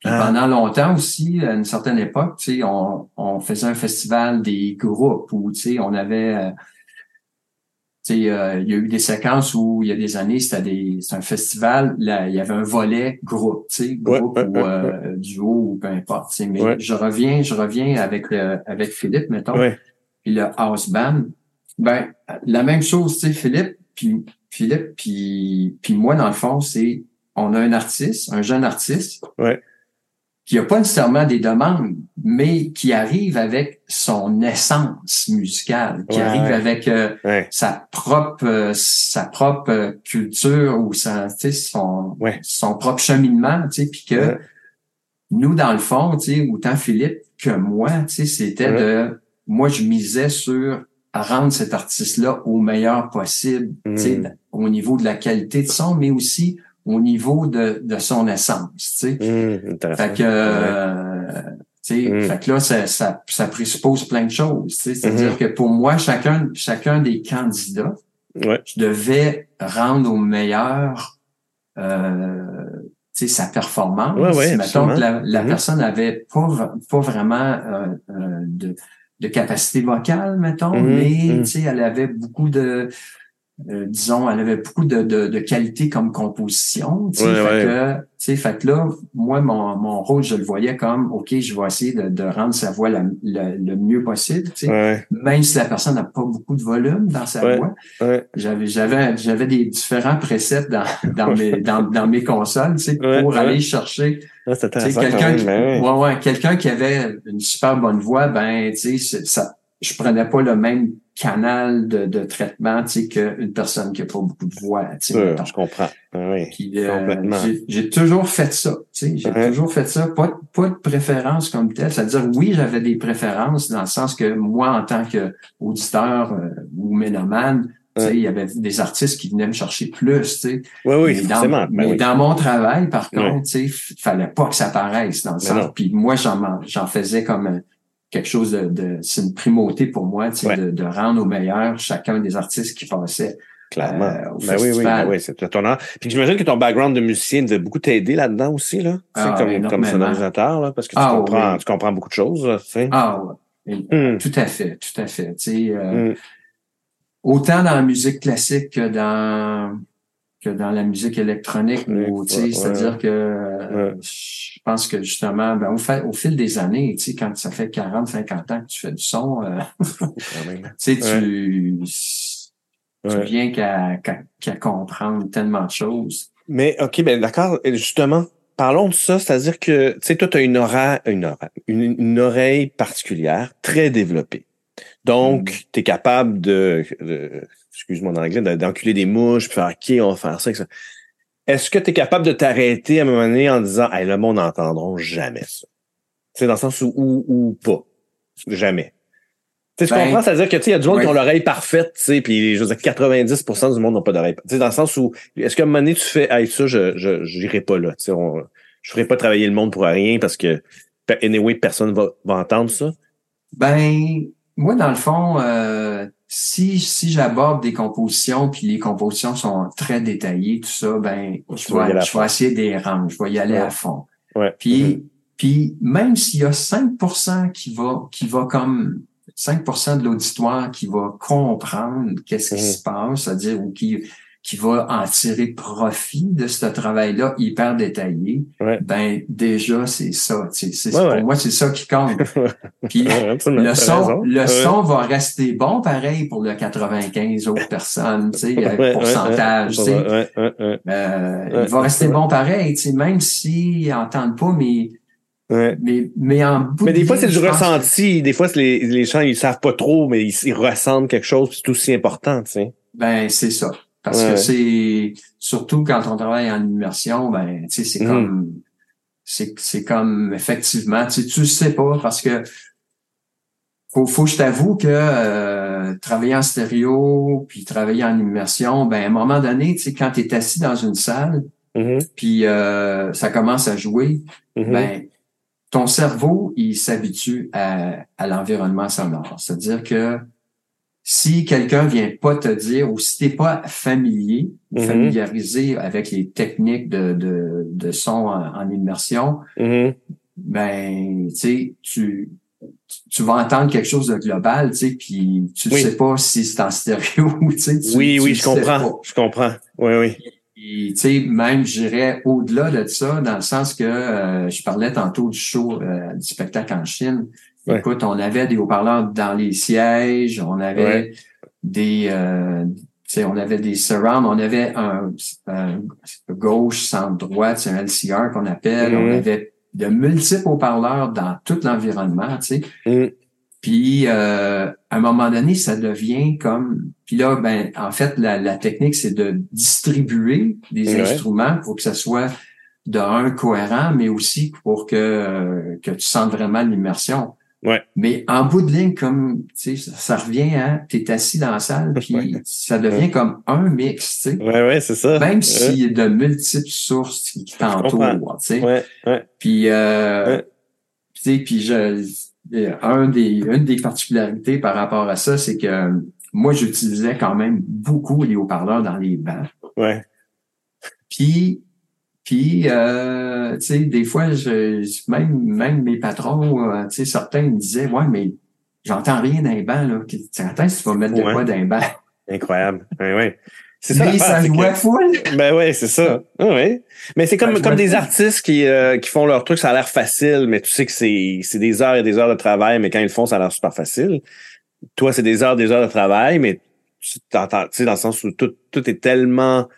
S2: Ah.
S3: pendant longtemps aussi, à une certaine époque, tu sais, on, on faisait un festival des groupes où, tu sais, on avait, euh, sais, euh, il y a eu des séquences où il y a des années, c'était des, un festival, là, il y avait un volet groupe, tu sais, groupe
S2: ouais,
S3: ou
S2: ouais,
S3: euh, duo ou peu importe, tu sais. Mais je reviens, je reviens avec le, avec Philippe, mettons puis le house band, ben la même chose, tu sais, Philippe, puis Philippe, puis puis moi dans le fond, c'est on a un artiste, un jeune artiste,
S2: Ouais.
S3: Qui a pas nécessairement des demandes, mais qui arrive avec son essence musicale, qui
S2: Ouais.
S3: arrive avec euh,
S2: Ouais.
S3: sa propre euh, sa propre euh, culture ou sa, son son propre cheminement, tu sais, puis que nous dans le fond, tu sais, autant Philippe que moi, tu sais, c'était de moi je misais sur rendre cet artiste-là au meilleur possible, tu sais,
S2: Mm.
S3: au niveau de la qualité de son, mais aussi au niveau de, de son essence, tu sais.
S2: Intéressant.
S3: Fait que, euh, tu sais,
S2: Mm.
S3: fait que là, ça, ça, ça présuppose plein de choses, tu sais. C'est-à-dire
S2: Mhm.
S3: que pour moi, chacun, chacun des candidats,
S2: Ouais.
S3: je devais rendre au meilleur, euh, tu sais, sa performance.
S2: Ouais, ouais,
S3: Mettons que la, la personne avait pas, pas vraiment euh, euh, de, de capacité vocale, mettons, mais tu sais, elle avait beaucoup de, euh, disons, elle avait beaucoup de, de, de qualité comme composition. Tu sais,
S2: Ouais,
S3: fait
S2: ouais.
S3: que, tu sais, fait que là, moi, mon, mon rôle, je le voyais comme, OK, je vais essayer de, de rendre sa voix la- la- le mieux possible. Tu sais.
S2: Ouais.
S3: Même si la personne n'a pas beaucoup de volume dans sa voix,
S2: Ouais.
S3: j'avais j'avais j'avais des différents presets dans dans mes dans, dans mes consoles, tu sais, pour aller chercher
S2: Ah,
S3: quelqu'un qui,
S2: ben ouais.
S3: ouais, quelqu'un qui avait une super bonne voix, ben, tu sais, ça, je prenais pas le même canal de, de traitement, tu sais, qu'une personne qui a pas beaucoup de voix, tu sais,
S2: je comprends. Ah oui.
S3: Euh,
S2: complètement.
S3: j'ai- toujours fait ça, tu sais, j'ai
S2: Ouais.
S3: toujours fait ça, pas, de- pas de préférence comme telle, c'est-à-dire, oui, j'avais des préférences dans le sens que moi, en tant qu'auditeur euh, ou ménomane, tu sais,
S2: Ouais.
S3: il y avait des artistes qui venaient me chercher plus, tu sais.
S2: Oui, oui,
S3: Mais dans-.
S2: Ben
S3: mais
S2: oui.
S3: dans mon travail, par
S2: Ouais.
S3: contre, tu sais, f- fallait pas que ça paraisse dans le
S2: Mais
S3: sens. Puis moi, j'en j'en faisais comme euh, quelque chose de, de c'est une primauté pour moi, tu sais,
S2: Ouais.
S3: de, de rendre au meilleur chacun des artistes qui passaient.
S2: Clairement.
S3: euh, au
S2: ben oui, oui, ben oui, c'est étonnant. Puis j'imagine que ton background de musicien devait beaucoup t'aider là-dedans aussi, là.
S3: Ah,
S2: comme, comme sonorisateur, là, parce que tu
S3: Ah,
S2: comprends,
S3: oui.
S2: tu comprends beaucoup de choses, là, tu sais.
S3: Ah ouais. Et-
S2: Hum,
S3: Tout à fait, tout à fait. Tu sais, euh,
S2: hum.
S3: autant dans la musique classique que dans que dans la musique électronique,
S2: Ouais,
S3: c'est-à-dire que euh, je pense que justement, ben, au, fait, au fil des années, quand ça fait 40, 50 ans que tu fais du son, tu tu, viens qu'à comprendre tellement de choses.
S2: Mais OK, ben d'accord. Justement, parlons de ça, c'est-à-dire que, tu sais, toi, tu as une une, une oreille particulière, très développée. Donc,
S3: Mm.
S2: tu es capable de, de- excuse-moi dans l'anglais, de- d'enculer des mouches, puis faire OK, on va faire ça. ça. Est-ce que tu es capable de t'arrêter à un moment donné en disant Hey, le monde n'entendront jamais ça? Sais, dans le sens où, ou, ou pas. Jamais. Tu
S3: Ben,
S2: comprends? C'est-à-dire que, tu sais, il y a du monde qui ont l'oreille parfaite, tu sais, puis je veux dire, 90% du monde n'ont pas d'oreille. Tu sais, dans le sens où, est-ce qu'à un moment donné, tu fais, hey, ça, je, je, j'irai pas là, tu sais, on, je ferai pas travailler le monde pour rien parce que, anyway, personne va, va entendre ça?
S3: Ben, moi, dans le fond, euh, si, si j'aborde des compositions, puis les compositions sont très détaillées, tout ça, ben, je vais, je vais essayer de les rendre, je vais y aller
S2: Ouais.
S3: à fond.
S2: Ouais.
S3: Puis,
S2: Mhm.
S3: puis même s'il y a 5% qui va, qui va comme 5% de l'auditoire qui va comprendre qu'est-ce qui
S2: Mhm.
S3: se passe, c'est-à-dire ou qui qui va en tirer profit de ce travail-là hyper détaillé,
S2: Ouais.
S3: ben déjà c'est ça. C'est,
S2: Ouais,
S3: pour
S2: ouais.
S3: moi c'est ça qui compte. Puis le son, le son va rester bon pareil pour le 95 autres personnes, tu sais,
S2: ouais,
S3: pourcentage, tu sais. Euh, il va rester bon pareil, tu sais, même s'ils n'entendent pas, mais,
S2: ouais.
S3: mais, mais en bout
S2: Mais
S3: de
S2: des fois, c'est du
S3: que-
S2: ressenti. Des fois, les, les gens, ils savent pas trop, mais ils, ils ressentent quelque chose, c'est aussi important, tu sais.
S3: Ben, c'est ça. Parce
S2: Ouais.
S3: que c'est, surtout quand on travaille en immersion, ben, tu sais, c'est
S2: Mhm.
S3: comme, c'est, c'est comme, effectivement, tu sais, tu sais pas parce que, faut, faut que je t'avoue que, euh, travailler en stéréo, puis travailler en immersion, ben, à un moment donné, tu sais, quand tu es assis dans une salle,
S2: Mhm.
S3: puis euh, ça commence à jouer,
S2: Mhm.
S3: ben ton cerveau, il s'habitue à, à l'environnement sonore. C'est-à-dire que si quelqu'un vient pas te dire ou si t'es pas familier,
S2: Mhm.
S3: familiarisé avec les techniques de, de, de son en, en immersion,
S2: Mhm.
S3: ben tu sais, tu tu vas entendre quelque chose de global, tu sais, puis tu
S2: Oui.
S3: sais pas si c'est en stéréo ou tu sais. tu-
S2: Oui,
S3: tu
S2: oui, je comprends.
S3: pas.
S2: Je comprends. Oui, oui.
S3: Puis, tu sais, même, j'irais au-delà de ça, dans le sens que euh, je parlais tantôt du show, euh, du spectacle en Chine.
S2: Ouais.
S3: Écoute, on avait des haut-parleurs dans les sièges, on avait
S2: Ouais.
S3: des, euh, tu sais, on avait des surrounds, on avait un, un gauche, centre, droite, c'est un LCR qu'on appelle, on avait de multiples haut-parleurs dans tout l'environnement, tu sais.
S2: Mhm.
S3: Puis euh, à un moment donné, ça devient comme. Puis là, ben, en fait, la, la technique, c'est de distribuer des
S2: Ouais.
S3: instruments pour que ça soit de un cohérent, mais aussi pour que euh, que tu sentes vraiment l'immersion.
S2: Ouais.
S3: Mais en bout de ligne, comme tu sais, ça, revient à t'es assis dans la salle, puis
S2: Ouais.
S3: ça devient comme un mix, tu sais.
S2: Ouais, ouais, c'est ça.
S3: Même s'il y a de multiples sources qui t'entourent, tu sais.
S2: Ouais, ouais.
S3: Puis, euh, tu sais, puis je, euh, un des, une des particularités par rapport à ça, c'est que euh, moi, j'utilisais quand même beaucoup les haut-parleurs dans les bancs.
S2: Ouais.
S3: Puis, puis, euh, tu sais, des fois, je, même, même mes patrons, euh, tu sais, certains me disaient, ouais, mais j'entends rien dans les bancs, là. Quand est-ce que tu vas mettre de
S2: Ouais.
S3: quoi dans les bancs?
S2: Incroyable. Ouais, ouais. C'est ça.
S3: Mais ça
S2: que-
S3: jouait full.
S2: Ben ouais, c'est ça. Ah ouais. Mais c'est comme,
S3: Ben,
S2: comme des artistes qui, euh, qui font leur truc, ça a l'air facile, mais tu sais que c'est, c'est des heures et des heures de travail, mais quand ils le font, ça a l'air super facile. Toi, c'est des heures et des heures de travail, mais tu t'entends, tu sais, dans le sens où tout, tout est tellement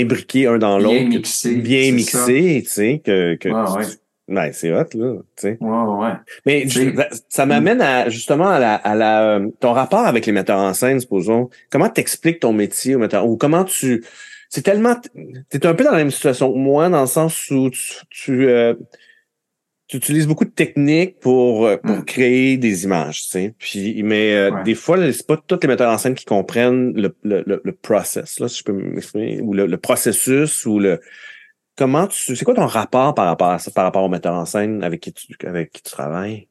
S2: imbriqué un dans l'autre. Bien
S3: c'est
S2: mixé, tu sais, que, que
S3: Ouais, ouais.
S2: Ouais, c'est hot, là, tu sais.
S3: Ouais, ouais.
S2: Mais ça, ça m'amène à justement à la, à la euh, ton rapport avec les metteurs en scène, supposons. Comment t'expliques ton métier au metteur ou comment tu c'est tellement t'es un peu dans la même situation que moi dans le sens où tu tu, euh, tu utilises beaucoup de techniques pour euh, pour
S3: Mm.
S2: créer des images, tu sais. Puis mais euh,
S3: Ouais.
S2: des fois c'est pas tous les metteurs en scène qui comprennent le le le, le process là, si je peux m'exprimer ou le, le processus ou le Comment tu c'est quoi ton rapport par rapport à ça, par rapport au metteur en scène avec qui tu avec qui tu travailles?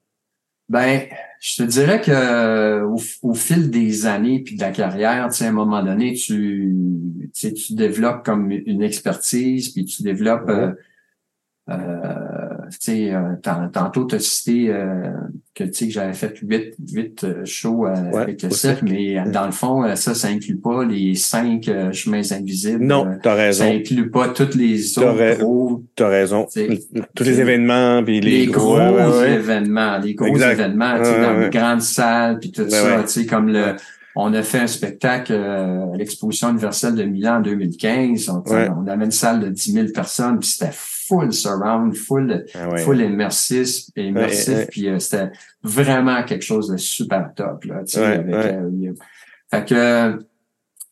S3: Ben, je te dirais que au, au fil des années puis de la carrière, tu sais, à un moment donné, tu, tu sais, tu développes comme une expertise, puis tu développes, euh, euh, euh, tant- tantôt tu as cité euh, que tu sais que j'avais fait huit, huit euh, shows euh,
S2: Ouais,
S3: avec le cirque, mais euh, dans le fond, euh, ça, ça inclut pas les cinq euh, chemins invisibles.
S2: Non,
S3: euh,
S2: t'as
S3: ça
S2: raison.
S3: inclut pas toutes les autres gros
S2: T'as raison.
S3: C'est-
S2: Tous les événements puis les,
S3: les, gros
S2: ouais,
S3: événements, les gros
S2: Exact.
S3: événements, tu dans les grandes salles, puis tout
S2: Ben
S3: ça, tu sais, comme le, on a fait un spectacle euh, à l'exposition universelle de Milan en 2015, on,
S2: Ouais.
S3: on avait une salle de 10 000 personnes, puis c'était full surround, full,
S2: Ah ouais.
S3: full immersif, immersif,
S2: Ouais, ouais.
S3: puis euh, c'était vraiment quelque chose de super top, là, tu sais, avec, euh, fait que,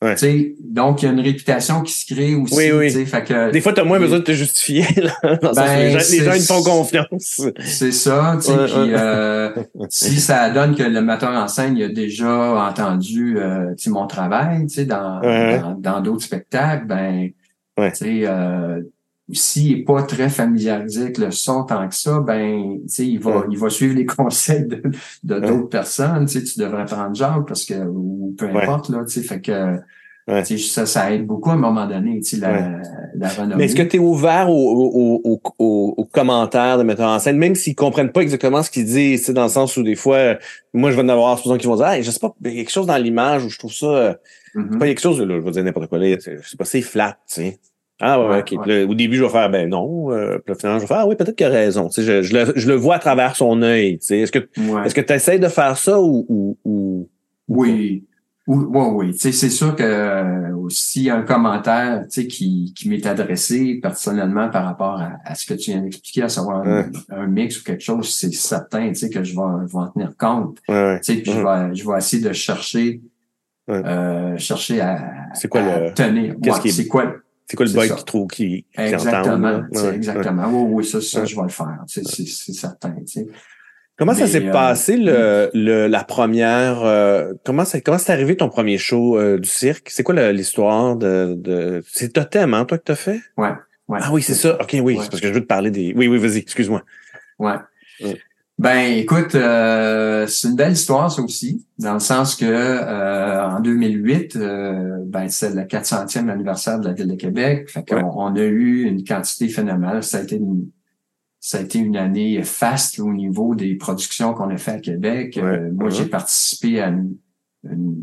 S2: Ouais.
S3: tu sais, donc il y a une réputation qui se crée aussi,
S2: Oui, oui.
S3: tu fait que
S2: Des fois, t'as moins
S3: Et-
S2: besoin de te justifier. Là, dans sens
S3: Ben,
S2: les gens, ils font confiance.
S3: C'est ça, tu
S2: Ouais, ouais.
S3: euh, si ça donne que le metteur en scène il a déjà entendu euh, tu mon travail, tu dans dans d'autres spectacles, ben tu sais euh, s'il est pas très familiarisé avec le son tant que ça, ben tu sais, il va
S2: Ouais.
S3: il va suivre les conseils de de
S2: Ouais.
S3: d'autres personnes, tu sais, tu devrais prendre Jacques parce que ou peu
S2: Ouais.
S3: importe là, tu sais, fait que
S2: Ouais.
S3: tu sais, ça ça aide beaucoup à un moment donné, tu sais, la la renommée.
S2: Mais est-ce que tu es ouvert aux, aux, aux, commentaires de metteurs en scène, même s'ils comprennent pas exactement ce qu'ils disent, tu sais, dans le sens où des fois, moi, je vais en avoir supposons qu'ils vont dire, hey, je sais pas, il y a quelque chose dans l'image où je trouve ça, euh,
S3: Mhm.
S2: c'est pas quelque chose, là, je vais dire n'importe quoi, là, c'est- je sais pas, c'est flat, tu sais. Ah ouais, ok.
S3: Ouais.
S2: au début, je vais faire ben non. Euh, puis finalement, je vais faire ah oui, peut-être qu'il a raison. Tu sais, je, je, le, je le vois à travers son œil. Tu sais, est-ce que
S3: Ouais.
S2: est-ce que tu essaies de faire ça ou ou, ou
S3: Oui. Oui, oui, oui. Tu sais, c'est sûr que euh, s'il y a un commentaire tu sais, qui, qui m'est adressé personnellement par rapport à, à ce que tu viens d'expliquer, à savoir un,
S2: Ouais.
S3: un mix ou quelque chose, c'est certain tu sais, que je vais, je vais en tenir compte.
S2: ouais, ouais.
S3: Tu sais, puis je, vais, je vais essayer de chercher euh, chercher à,
S2: C'est quoi
S3: à
S2: le-
S3: tenir.
S2: qu'est-ce
S3: Ouais,
S2: qui est-
S3: c'est quoi
S2: C'est quoi le bug qui trouve qui, qui entend,
S3: exactement.
S2: Ouais,
S3: exactement. Oui, oui, ça, ça
S2: Ouais.
S3: je vais le faire. C'est certain.
S2: Comment ça s'est
S3: euh,
S2: passé le, le la première euh, comment ça comment c'est arrivé ton premier show euh, du cirque? C'est quoi l'histoire de, de c'est Totem hein toi que t'as fait?
S3: Ouais. Ouais.
S2: Ah oui, c'est ça. OK, oui,
S3: Ouais.
S2: c'est parce que je veux te parler des... Oui, oui, vas-y, excuse-moi.
S3: Ouais.
S2: Ouais.
S3: Ben, écoute, euh, c'est une belle histoire, ça aussi, dans le sens que euh, en 2008, euh, ben, c'est le 400e anniversaire de la Ville de Québec. Fait
S2: Ouais.
S3: on a eu une quantité phénoménale. Ça a été une, ça a été une année faste au niveau des productions qu'on a fait à Québec. Euh,
S2: Ouais.
S3: moi,
S2: Ouais.
S3: j'ai participé à une, une,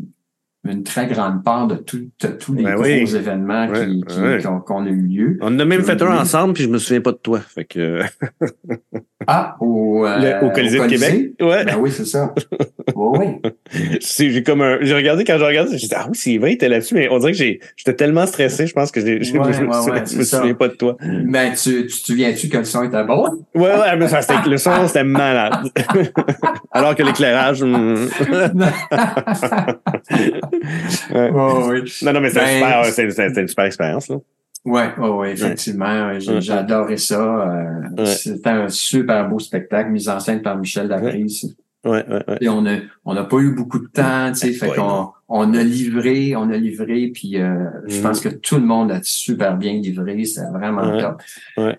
S3: une très grande part de, tout- de tous les
S2: Ben
S3: gros
S2: oui.
S3: événements qui, qui- qu'on, qu'on a eu lieu.
S2: On a même fait un ensemble, puis je me souviens pas de toi. Fait que...
S3: Ah, au, euh,
S2: Le- au Colisée de Québec? Ouais.
S3: Ben oui, c'est ça. Oui, oui.
S2: J'ai comme un, j'ai regardé quand j'ai regardé, j'ai dit, ah oui, c'est vrai, t'es là-dessus, mais on dirait que j'ai, j'étais tellement stressé, je pense que j'ai, je
S3: Ouais,
S2: je
S3: c'est
S2: me souviens pas de toi.
S3: Ben, tu, tu te souviens-tu que le son était bon?
S2: Ouais, ouais, mais ça, c'était, le son, c'était malade. Alors que l'éclairage, ouais.
S3: Ouais, ouais.
S2: Non, non, mais c'est
S3: Ben,
S2: super, c'est une super expérience, là.
S3: Ouais, ouais, effectivement. J'ai
S2: Ouais.
S3: j'ai adoré ça. euh,
S2: Ouais.
S3: C'était un super beau spectacle, mis en scène par Michel Laprise.
S2: Ouais, ouais, ouais.
S3: Et on a, on n'a pas eu beaucoup de temps, tu sais, fait qu'on on a livré, on a livré, puis euh, je
S2: Mhm.
S3: pense que tout le monde a super bien livré, c'était vraiment top.
S2: Ouais.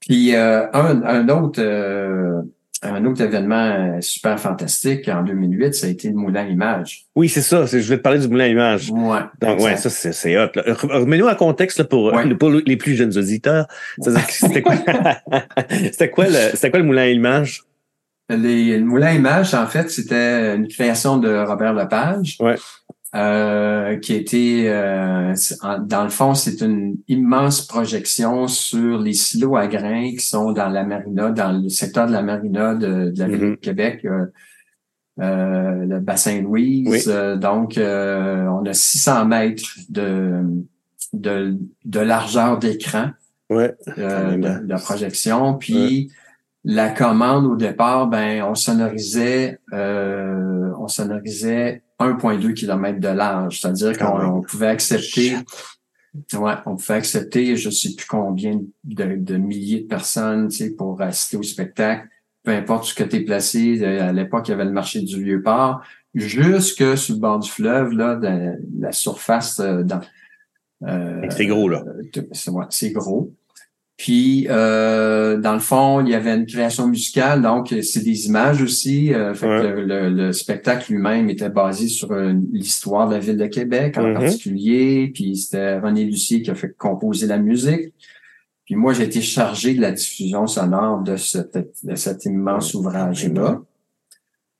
S3: Puis euh, un, un autre euh, un autre événement euh, super fantastique en 2008, ça a été le Moulin Image.
S2: Oui, c'est ça, je voulais te parler du moulin à images.
S3: Ouais.
S2: Donc, ouais, ça, c'est, c'est hot. Remets-nous en contexte, là, pour,
S3: Ouais.
S2: pour les plus jeunes auditeurs. C'était quoi, c'était quoi le, c'était quoi le moulin?
S3: Les, le Moulin Image, en fait, c'était une création de Robert Lepage.
S2: Ouais.
S3: Euh, qui été, euh, dans le fond, c'est une immense projection sur les silos à grains qui sont dans la marina, dans le secteur de la marina de, de la ville de Québec, euh, euh, le bassin Louise.
S2: Oui.
S3: Euh, donc, euh, on a 600 mètres de, de, de largeur d'écran
S2: Ouais.
S3: euh,
S2: même,
S3: de, de projection. Puis la commande au départ, ben on sonorisait, euh, on sonorisait 1,2 km de large, c'est-à-dire
S2: Ah
S3: qu'on on pouvait accepter, ouais, on pouvait accepter, je sais plus combien de, de milliers de personnes, tu sais, pour assister au spectacle. Peu importe ce que tu es placé, euh, à l'époque, il y avait le marché du vieux port, jusque sur le bord du fleuve, là, de la surface euh, dans. euh,
S2: C'est gros, là.
S3: c'est ouais, c'est gros. Puis, euh, dans le fond, il y avait une création musicale, donc c'est des images aussi. euh, fait que
S2: Ouais.
S3: le, le- le spectacle lui-même était basé sur euh, l'histoire de la ville de Québec en
S2: Mhm.
S3: particulier. Puis c'était René Lucier qui a fait composer la musique. Puis moi, j'ai été chargé de la diffusion sonore de, cette, de cet immense ouvrage-là.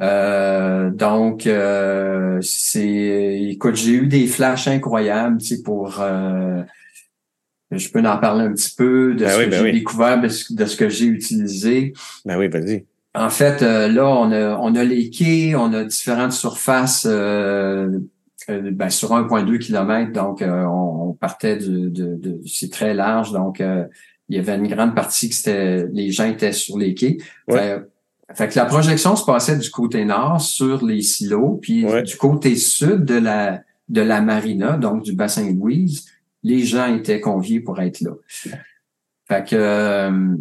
S3: Euh, donc, euh, c'est, écoute, j'ai eu des flashs incroyables, tu sais, pour, euh, je peux en parler un petit peu de
S2: Ben
S3: ce
S2: oui,
S3: que
S2: ben
S3: j'ai
S2: oui.
S3: découvert, de ce, que j'ai utilisé.
S2: Ben oui, vas-y.
S3: En fait, euh, là, on a, on a les quais, on a différentes surfaces euh, euh, ben, sur 1,2 km. Donc, euh, on, on partait de, de, de- c'est très large. Donc, il y avait une grande partie que c'était les gens étaient sur les quais.
S2: Ouais.
S3: Fait, fait que la projection se passait du côté nord sur les silos, puis
S2: Ouais.
S3: du côté sud de la de la marina, donc du bassin Louise, les gens étaient conviés pour être là. Fait que euh,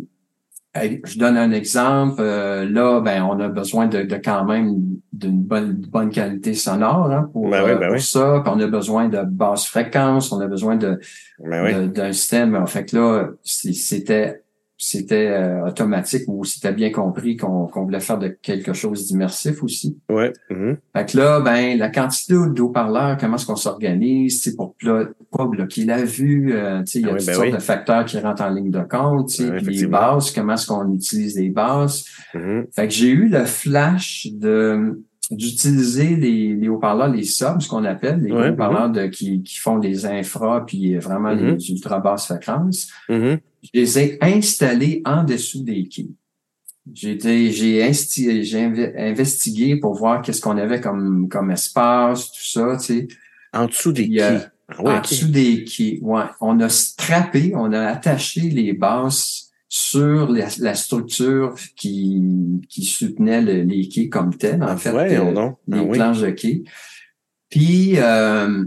S3: Je donne un exemple. euh, là, ben, on a besoin de, de quand même d'une bonne, bonne qualité sonore hein, pour,
S2: Ben oui,
S3: euh,
S2: ben
S3: pour
S2: oui.
S3: ça. Puis on a besoin de basse fréquence, on a besoin de
S2: Ben oui.
S3: d'un système. Fait que là, c'était c'était euh, automatique ou c'était bien compris qu'on voulait faire de quelque chose d'immersif aussi.
S2: Ouais. mhm.
S3: Fait que là, ben, la quantité d'eau-parleurs, comment est-ce qu'on s'organise, tu sais, pour pla- pas bloquer la vue, euh, tu sais, il y a
S2: Ah oui,
S3: toutes
S2: ben
S3: sortes
S2: oui.
S3: de facteurs qui rentrent en ligne de compte, tu sais,
S2: Ouais,
S3: puis les basses, comment est-ce qu'on utilise les basses.
S2: Mhm.
S3: Fait que j'ai eu le flash de d'utiliser les, les haut-parleurs, les subs, ce qu'on appelle, les
S2: Ouais,
S3: haut-parleurs de, qui, qui font des infras puis vraiment
S2: Mhm.
S3: les ultra basses fréquences.
S2: Mhm.
S3: Je les ai installés en dessous des quais. J'ai j'ai investigué pour voir qu'est-ce qu'on avait comme, comme espace, tout ça, tu sais.
S2: En dessous des
S3: a-
S2: quais. Ah ouais,
S3: en dessous des quais, ouais. On a strappé, on a attaché les basses sur la, la structure qui, qui soutenait le- les quais comme tel, en fait.
S2: voyons
S3: euh,
S2: donc. Ah
S3: les
S2: oui.
S3: planches de quai. Puis, euh,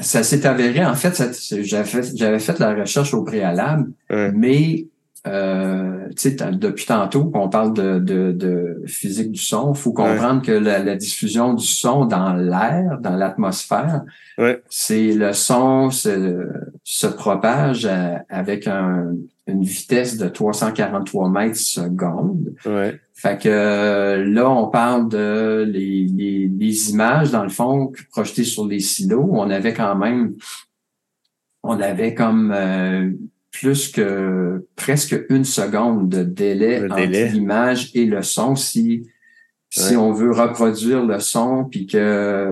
S3: ça s'est avéré, en fait, j'avais fait, j'avais fait la recherche au préalable,
S2: Ouais.
S3: mais euh, tu sais, t'as- depuis tantôt qu'on parle de, de, de physique du son, il faut comprendre que la, la diffusion du son dans l'air, dans l'atmosphère,
S2: Ouais.
S3: c'est le son, c'est se propage avec une vitesse de 343 mètres seconde.
S2: Ouais.
S3: Fait que là, on parle de les, les, images, dans le fond, projetées sur les silos. On avait quand même, on avait comme euh, plus que presque une seconde de délai, entre l'image et le son si si on veut reproduire le son puis que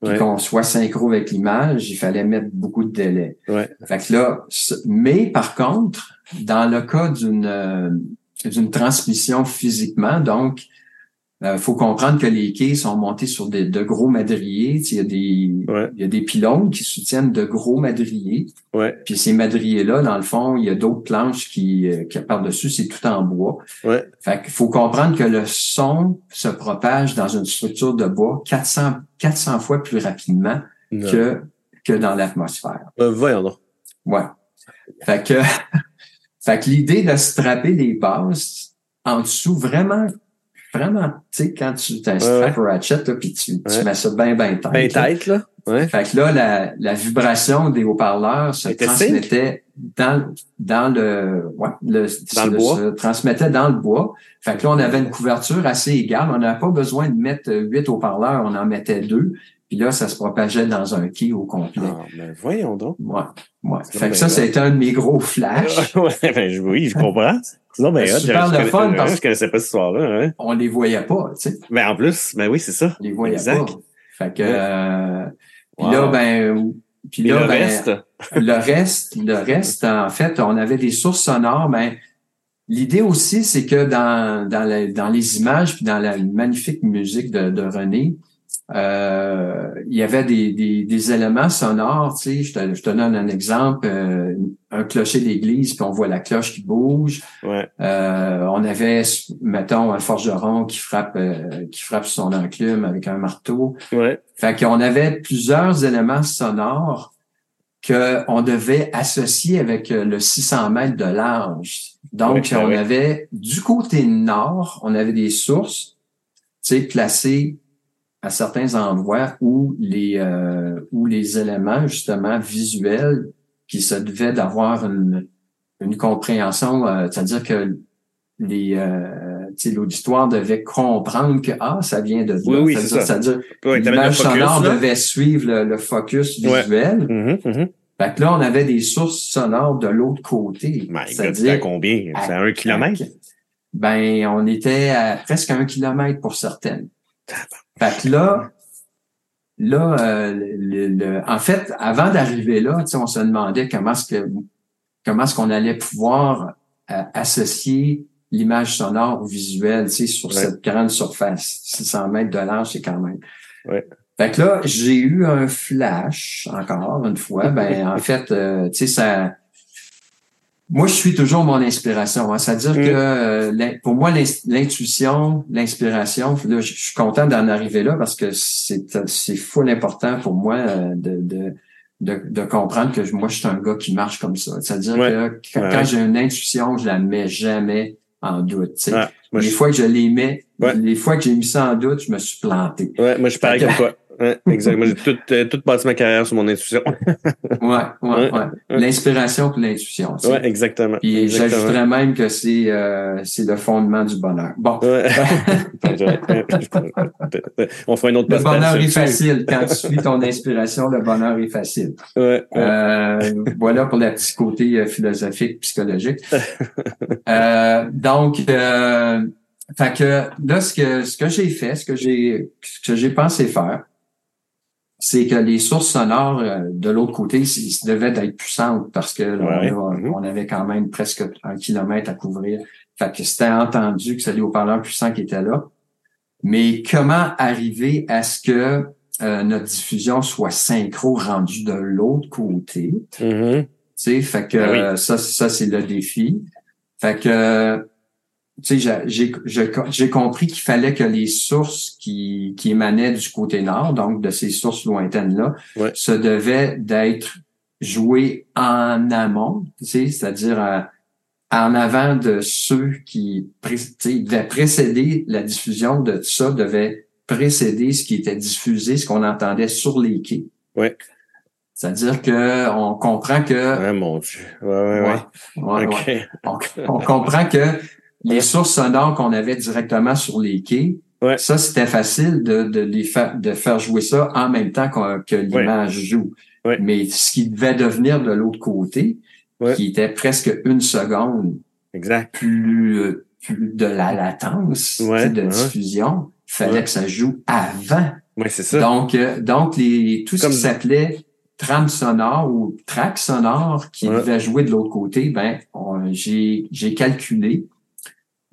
S3: qu'on soit synchro avec l'image, il fallait mettre beaucoup de délai.
S2: Ouais.
S3: Fait que là, mais par contre, dans le cas d'une d'une transmission physiquement, donc il euh, faut comprendre que les quais sont montés sur des, de gros madriers. Il y, a des, il y a des pylônes qui soutiennent de gros madriers.
S2: Ouais.
S3: Puis ces madriers-là, dans le fond, il y a d'autres planches qui, euh, qui par-dessus, c'est tout en bois.
S2: Ouais.
S3: Fait qu'il faut comprendre que le son se propage dans une structure de bois 400, 400 fois plus rapidement que, que dans l'atmosphère.
S2: Euh, voyons donc.
S3: Ouais. Fait que, fait que l'idée de strapper les bases en dessous, vraiment vraiment, tu sais, quand tu t'as un strap ratchet, là, puis tu, tu mets ça bien, bien tête.
S2: Bien tête, là. Ouais.
S3: Fait que là, la, la vibration des haut-parleurs se transmettait dans, dans le, ouais, le,
S2: dans le, bois? se
S3: transmettait dans le bois. Fait que là, on avait une couverture assez égale. On n'avait pas besoin de mettre huit haut-parleurs, on en mettait deux. Puis là, ça se propageait dans un quai au complet.
S2: Ah, ben voyons donc.
S3: Ouais. ouais. Fait que ça, c'était un de mes gros flashs.
S2: ouais, ben, oui, je comprends. Non, mais
S3: ben, super le fun parce
S2: je connaissais pas cette histoire-là. Hein.
S3: On les voyait pas, tu sais.
S2: Mais en plus, ben oui, c'est ça.
S3: On les voyait pas. Fait que, euh, puis là, ben, puis là,
S2: le
S3: ben,
S2: reste?
S3: le reste, le reste, en fait, on avait des sources sonores, ben, L'idée aussi, c'est que dans, dans, dans les images puis dans la magnifique musique de, de René, euh, il y avait des, des, des, éléments sonores, tu sais, je te, je te donne un exemple, euh, un clocher d'église, puis on voit la cloche qui bouge.
S2: Ouais.
S3: Euh, on avait, mettons, un forgeron qui frappe euh, qui frappe son enclume avec un marteau.
S2: Ouais.
S3: Fait qu'on avait plusieurs éléments sonores qu'on devait associer avec le 600 mètres de large. Donc, on avait, du côté nord, on avait des sources, tu sais, placées à certains endroits où les euh, où les éléments justement visuels qui se devaient d'avoir une, une compréhension, euh, c'est-à-dire que les euh, l'auditoire devait comprendre que ah ça vient de là.
S2: Oui, oui, c'est ça.
S3: C'est-à-dire l'image sonore devait suivre le, focus visuel.
S2: Ouais. Mm-hmm,
S3: Fait que là, on avait des sources sonores de l'autre côté.
S2: C'est-à-dire à combien? C'est à un kilomètre?
S3: Ben, on était à presque un kilomètre pour certaines. Fait que là, là, euh, le, en fait, avant d'arriver là, on se demandait comment est-ce que comment est-ce qu'on allait pouvoir euh, associer l'image sonore au visuel, sur cette grande surface. 600 mètres de large, c'est quand même.
S2: Ouais.
S3: Fait que là, j'ai eu un flash, encore une fois. Ben, en fait, euh, tu sais, ça moi, je suis toujours mon inspiration. Hein. C'est-à-dire
S2: Mm.
S3: que euh, pour moi, l'intuition, l'inspiration, là, je suis content d'en arriver là parce que c'est full important pour moi euh, de, de, de, de, comprendre que moi, je suis un gars qui marche comme ça. C'est-à-dire que quand, j'ai une intuition, je la mets jamais en doute. les fois que je les mets, les fois que j'ai mis ça en doute, je me suis planté.
S2: Ouais, moi, je pareil comme toi. Ouais, exactement. J'ai tout, euh, tout passé ma carrière sur mon intuition.
S3: ouais, ouais, ouais. L'inspiration puis l'intuition.
S2: Ouais, exactement.
S3: Puis j'ajouterais même que c'est euh, c'est le fondement du bonheur. Bon.
S2: Ouais. On fera une autre
S3: Le bonheur est facile. Quand tu suis ton inspiration, le bonheur est facile.
S2: Ouais,
S3: euh, voilà pour la petit côté euh, philosophique, psychologique. euh, donc, euh, fait que là, ce que ce que j'ai fait, ce que j'ai ce que j'ai pensé faire, c'est que les sources sonores euh, de l'autre côté devaient être puissantes parce que
S2: ouais.
S3: on, on, avait quand même presque un kilomètre à couvrir. Fait que c'était entendu que c'était les haut-parleurs puissants qui étaient là. Mais comment arriver à ce que euh, notre diffusion soit synchro rendue de l'autre côté?
S2: Mm-hmm.
S3: Tu sais, fait que
S2: ben oui.
S3: ça, ça c'est le défi. Fait que tu sais, j'ai j'ai compris qu'il fallait que les sources qui, qui émanaient du côté nord, donc de ces sources lointaines-là,
S2: ouais.
S3: se devaient d'être jouées en amont, tu sais, c'est-à-dire euh, en avant de ceux qui devaient précéder la diffusion de ça, devait précéder ce qui était diffusé, ce qu'on entendait sur les quais.
S2: Ouais.
S3: C'est-à-dire que on comprend que.
S2: Ouais, mon Dieu. Ouais, ouais, ouais.
S3: ouais,
S2: OK.
S3: ouais. On, on comprend que les sources sonores qu'on avait directement sur les quais,
S2: Ouais.
S3: ça, c'était facile de, de les faire, de faire jouer ça en même temps qu'on- que l'image joue.
S2: Ouais.
S3: Mais ce qui devait devenir de l'autre côté,
S2: Ouais.
S3: qui était presque une seconde
S2: Exact.
S3: plus, plus de la latence de diffusion, fallait que ça joue avant.
S2: C'est ça.
S3: Donc, euh, donc les, tout ce qui s'appelait trame sonore ou track sonore qui devait jouer de l'autre côté, ben, j'ai calculé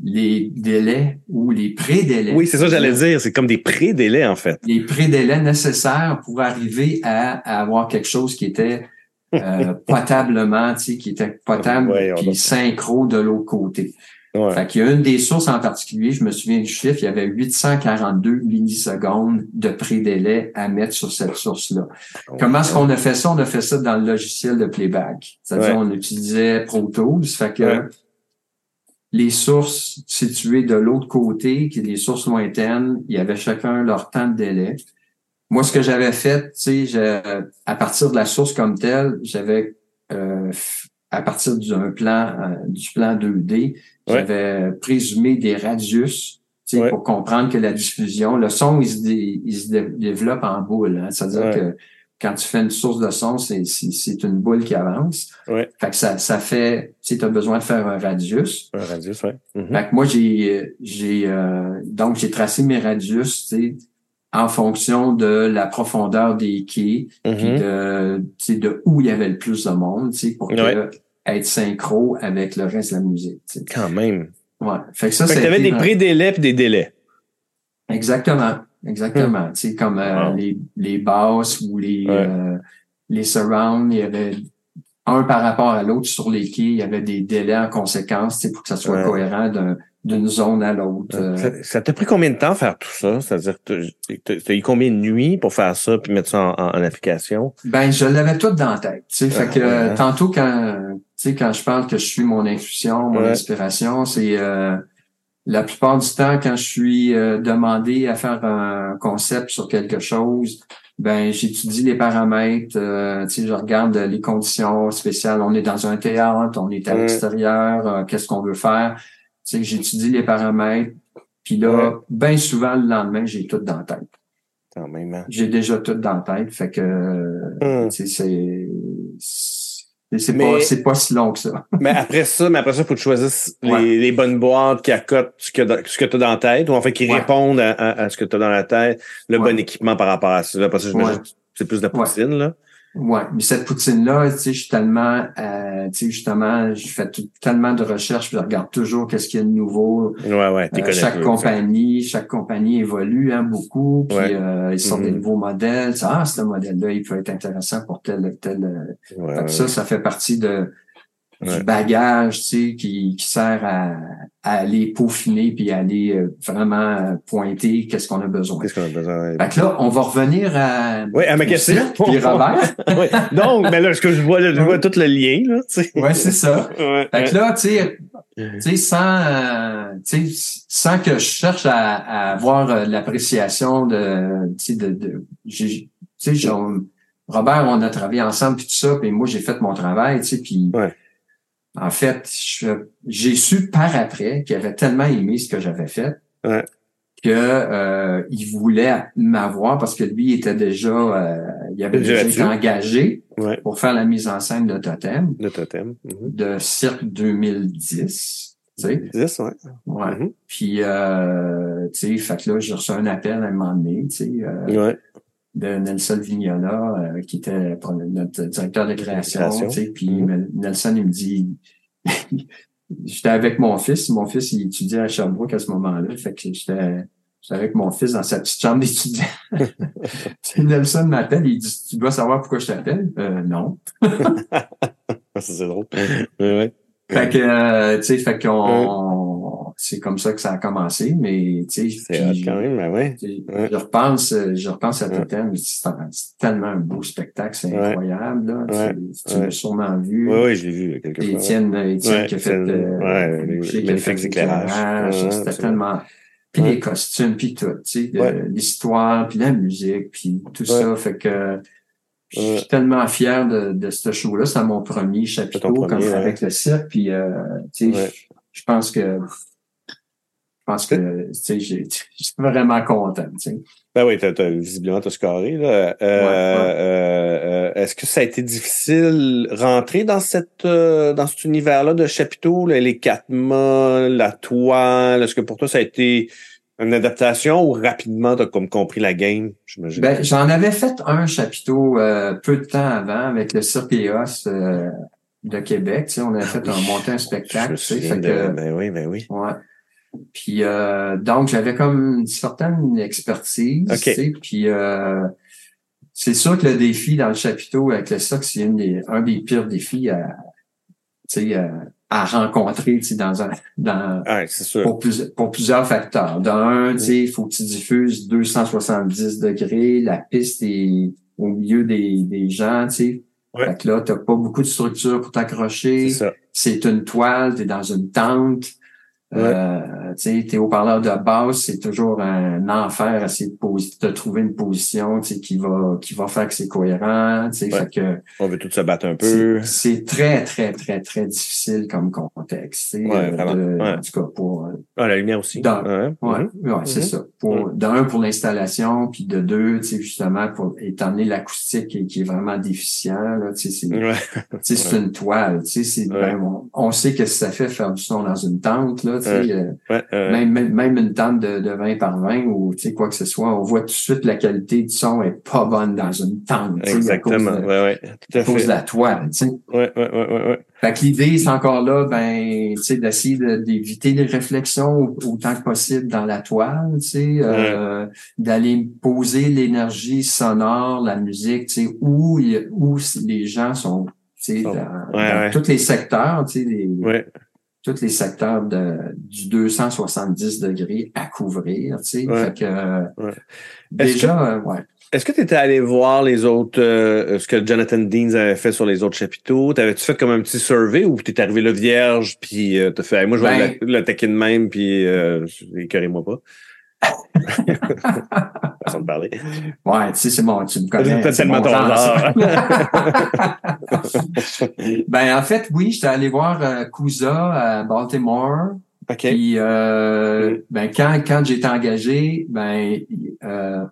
S3: les délais ou les pré-délais.
S2: oui, c'est ça que j'allais dire. C'est comme des pré-délais, en fait.
S3: Les pré-délais nécessaires pour arriver à, à avoir quelque chose qui était euh, potablement, tu sais, qui était potable
S2: Ouais,
S3: puis synchro de l'autre côté.
S2: Ouais.
S3: Fait qu'il y a une des sources en particulier, je me souviens du chiffre, il y avait 842 millisecondes de pré-délai à mettre sur cette source-là. Comment est-ce qu'on a fait ça? On a fait ça dans le logiciel de playback. C'est-à-dire,
S2: Ouais.
S3: on utilisait Pro Tools. Fait que. Les sources situées de l'autre côté, qui les sources lointaines, il y avait chacun leur temps de délai. Moi, ce que j'avais fait, tu sais, à partir de la source comme telle, j'avais euh, à partir d'un plan, euh, du plan 2D, j'avais présumé des radius,
S2: Ouais.
S3: pour comprendre que la diffusion, le son, il se, dé- il se dé- développe en boule. Hein, C'est-à-dire
S2: Ouais.
S3: que quand tu fais une source de son, c'est une boule qui avance.
S2: Ouais.
S3: Fait que ça, ça fait, tu sais, as besoin de faire un radius.
S2: Un radius, ouais. Mhm.
S3: Fait que moi, j'ai, j'ai, euh, donc j'ai tracé mes radius, tu en fonction de la profondeur des quais, puis
S2: Mhm.
S3: de, tu de où il y avait le plus de monde, tu pour que,
S2: Ouais.
S3: être synchro avec le reste de la musique. tu.
S2: Quand même.
S3: Ouais. Fait que ça,
S2: Fait que
S3: ça a
S2: t'avais
S3: été
S2: des pré-délais puis des délais.
S3: Exactement. Exactement. Tu sais, comme euh,
S2: Wow.
S3: les, les basses ou les,
S2: Ouais.
S3: euh, les surrounds, il y avait un par rapport à l'autre sur les quais, il y avait des délais en conséquence, tu sais, pour que ça soit
S2: Ouais.
S3: cohérent d'un- d'une zone à l'autre. Euh,
S2: Ça- t'a pris combien de temps faire tout ça? C'est-à-dire, t'as eu combien de nuits pour faire ça puis mettre ça en, en- en application?
S3: Ben, je l'avais tout dans la tête. Tu sais, fait
S2: Ah,
S3: que
S2: ouais, hein.
S3: tantôt quand, tu sais, quand je parle que je suis mon intuition, mon inspiration, c'est euh, la plupart du temps quand je suis euh, demandé à faire un concept sur quelque chose, ben j'étudie les paramètres. euh, tu sais, je regarde les conditions spéciales. On est dans un théâtre, on est à
S2: Ouais.
S3: l'extérieur. euh, Qu'est-ce qu'on veut faire? Tu sais, j'étudie les paramètres. Puis là, bien souvent le lendemain, j'ai tout dans la tête
S2: Quand même, hein?
S3: j'ai déjà tout dans la tête, fait que sais, c'est c'est pas si long que ça.
S2: Mais après ça, mais après ça, faut que tu choisisses les,
S3: Ouais.
S2: les bonnes boîtes qui accotent ce que, ce que tu as dans la tête, ou en fait qui
S3: Ouais.
S2: répondent à, à- à ce que tu as dans la tête, le
S3: Ouais.
S2: bon équipement par rapport à ça. Là, parce que j'imagine
S3: Ouais.
S2: que c'est plus de la poutine, là.
S3: Ouais, mais cette poutine là, tu sais, je suis tellement euh, tu sais justement, je fais tout- tellement de recherches, je regarde toujours qu'est-ce qu'il y a de nouveau.
S2: Ouais, ouais,
S3: Euh, chaque compagnie, chaque compagnie évolue hein, beaucoup, puis
S2: Ouais.
S3: euh, ils sortent des
S2: Mhm.
S3: nouveaux modèles. Ah, ce modèle-là, il peut être intéressant pour tel tel. euh,
S2: Ouais, ouais.
S3: ça, ça fait partie de
S2: Ouais.
S3: du bagage, tu sais, qui, qui sert à, à aller peaufiner puis aller euh, vraiment euh, pointer qu'est-ce qu'on a besoin.
S2: Qu'est-ce qu'on a besoin?
S3: Fait que là, on va revenir à
S2: Oui, à ma question.
S3: puis Robert.
S2: Ouais. Donc, mais là, ce que je vois, là, je vois tout le lien, là, tu sais.
S3: ouais, c'est ça.
S2: Ouais.
S3: Fait que là, tu sais, tu sais, sans, euh, tu sais, sans que je cherche à, à avoir euh, l'appréciation de, tu sais, de, de j'ai- tu sais, Robert, on a travaillé ensemble puis tout ça, puis moi j'ai fait mon travail, tu sais, puis
S2: Ouais.
S3: En fait, j'ai su par après qu'il avait tellement aimé ce que j'avais fait
S2: Ouais.
S3: que euh, il voulait m'avoir parce que lui il était déjà, euh, il avait
S2: Déjà
S3: été engagé
S2: Ouais.
S3: pour faire la mise en scène de Totem
S2: Le totem. Mhm.
S3: de Cirque 2010. Tu sais,
S2: 10, ouais.
S3: ouais.
S2: Mhm.
S3: Puis, euh, tu sais, fait que là, j'ai reçu un appel à un moment donné, tu sais, euh,
S2: Ouais.
S3: De Nelson Vignola, euh, qui était notre directeur de création, puis
S2: Mhm.
S3: Nelson, il me dit, j'étais avec mon fils, mon fils, il étudiait à Sherbrooke à ce moment-là, fait que j'étais j'étais avec mon fils dans sa petite chambre d'étudiant. Nelson m'appelle, il dit, tu dois savoir pourquoi je t'appelle? Euh, non.
S2: Ça, c'est drôle. Ouais.
S3: Fait que, euh, tu sais, fait qu'on, c'est comme ça que ça a commencé, mais, tu sais,
S2: C'est
S3: puis,
S2: quand même, mais ouais.
S3: tu sais,
S2: Ouais.
S3: je repense, euh, je repense à
S2: Ouais.
S3: Totem, mais c'est tellement un beau spectacle, c'est
S2: Ouais.
S3: incroyable, là.
S2: Ouais.
S3: Tu, tu
S2: Ouais.
S3: l'as sûrement vu.
S2: Oui, oui, je l'ai vu fois. ouais.
S3: Étienne, Étienne
S2: Ouais,
S3: qui a fait, euh,
S2: ouais, les-
S3: qui a fait
S2: Ouais,
S3: C'était tellement, puis
S2: Ouais.
S3: les costumes, puis tout, tu sais,
S2: Ouais.
S3: l'histoire, puis la musique, puis tout
S2: Ouais.
S3: ça, fait que, je suis tellement fier de, de ce show-là. C'est mon premier chapiteau comme avec le cirque. Puis, euh, tu sais, je pense que je pense que tu sais, je suis vraiment content. Tu sais.
S2: Ben oui, t'as, t'as, visiblement, tu as scoré. Là. Euh, euh, est-ce que ça a été difficile rentrer dans cette euh, dans cet univers-là de chapiteaux, les quatre mâts, la toile? Est-ce que pour toi, ça a été une adaptation ou rapidement, tu as comme compris la game,
S3: j'imagine? Ben, j'en avais fait un chapiteau euh, peu de temps avant avec le Cirque euh, de Québec. Tu sais, on avait fait un monté un spectacle. Tu sais, fait que,
S2: ben oui, ben oui.
S3: Ouais. Puis euh, donc j'avais comme une certaine expertise. Tu sais, puis euh, c'est sûr que le défi dans le chapiteau avec le Cirque, c'est un des pires défis à, tu sais, à rencontrer dans un dans Pour, pour, plusieurs facteurs. D'un, tu sais, il faut que tu diffuses 270 degrés, la piste est au milieu des, des gens, tu sais. Fait que là, t'as pas beaucoup de structure pour t'accrocher. C'est une toile, tu es dans une tente. Euh, tu sais, tes haut-parleurs de base, c'est toujours un enfer à essayer de, de trouver une position qui va qui va faire que c'est cohérent. Fait que,
S2: On veut tout se battre un peu.
S3: C'est très, très, très, très difficile comme contexte. Ouais, de, En tout cas, pour.
S2: Ah, la lumière aussi.
S3: ouais, ouais, c'est ça. Pour, D'un, pour l'installation, puis de deux, justement, pour étant donné l'acoustique qui, qui, est vraiment déficient, là, c'est c'est une toile. Ben, on, on, sait que ça fait faire du son dans une tente, là, euh, même, même, une tente de, de 20 par 20 ou quoi que ce soit, on voit tout de suite la qualité du son est pas bonne dans une tente.
S2: Exactement. À cause de, ouais,
S3: à cause de la toile.
S2: Ouais, ouais, ouais, ouais,
S3: Fait que l'idée, c'est encore là, ben, d'essayer d'éviter les réflexions autant que possible dans la toile, tu sais, euh, d'aller poser l'énergie sonore, la musique, tu sais, où, où les gens sont, tu sais, dans, tous les secteurs, tu sais, les, tous les secteurs de, du 270 degrés à couvrir, tu sais. Fait que, déjà, ouais.
S2: Est-ce que tu étais allé voir les autres, euh, ce que Jonathan Deans avait fait sur les autres chapiteaux? T'avais-tu fait comme un petit survey ou t'es arrivé là vierge puis euh, t'as fait, moi je vais ben, le, le de même puis euh, écœurez-moi pas? Façon de parler.
S3: Ouais, tu sais, c'est bon, tu me connais.
S2: C'est tellement ton genre.
S3: ben, en fait, oui, j'étais allé voir euh, à Baltimore.
S2: OK.
S3: Puis, euh, ben, quand, quand j'étais engagé, ben, euh,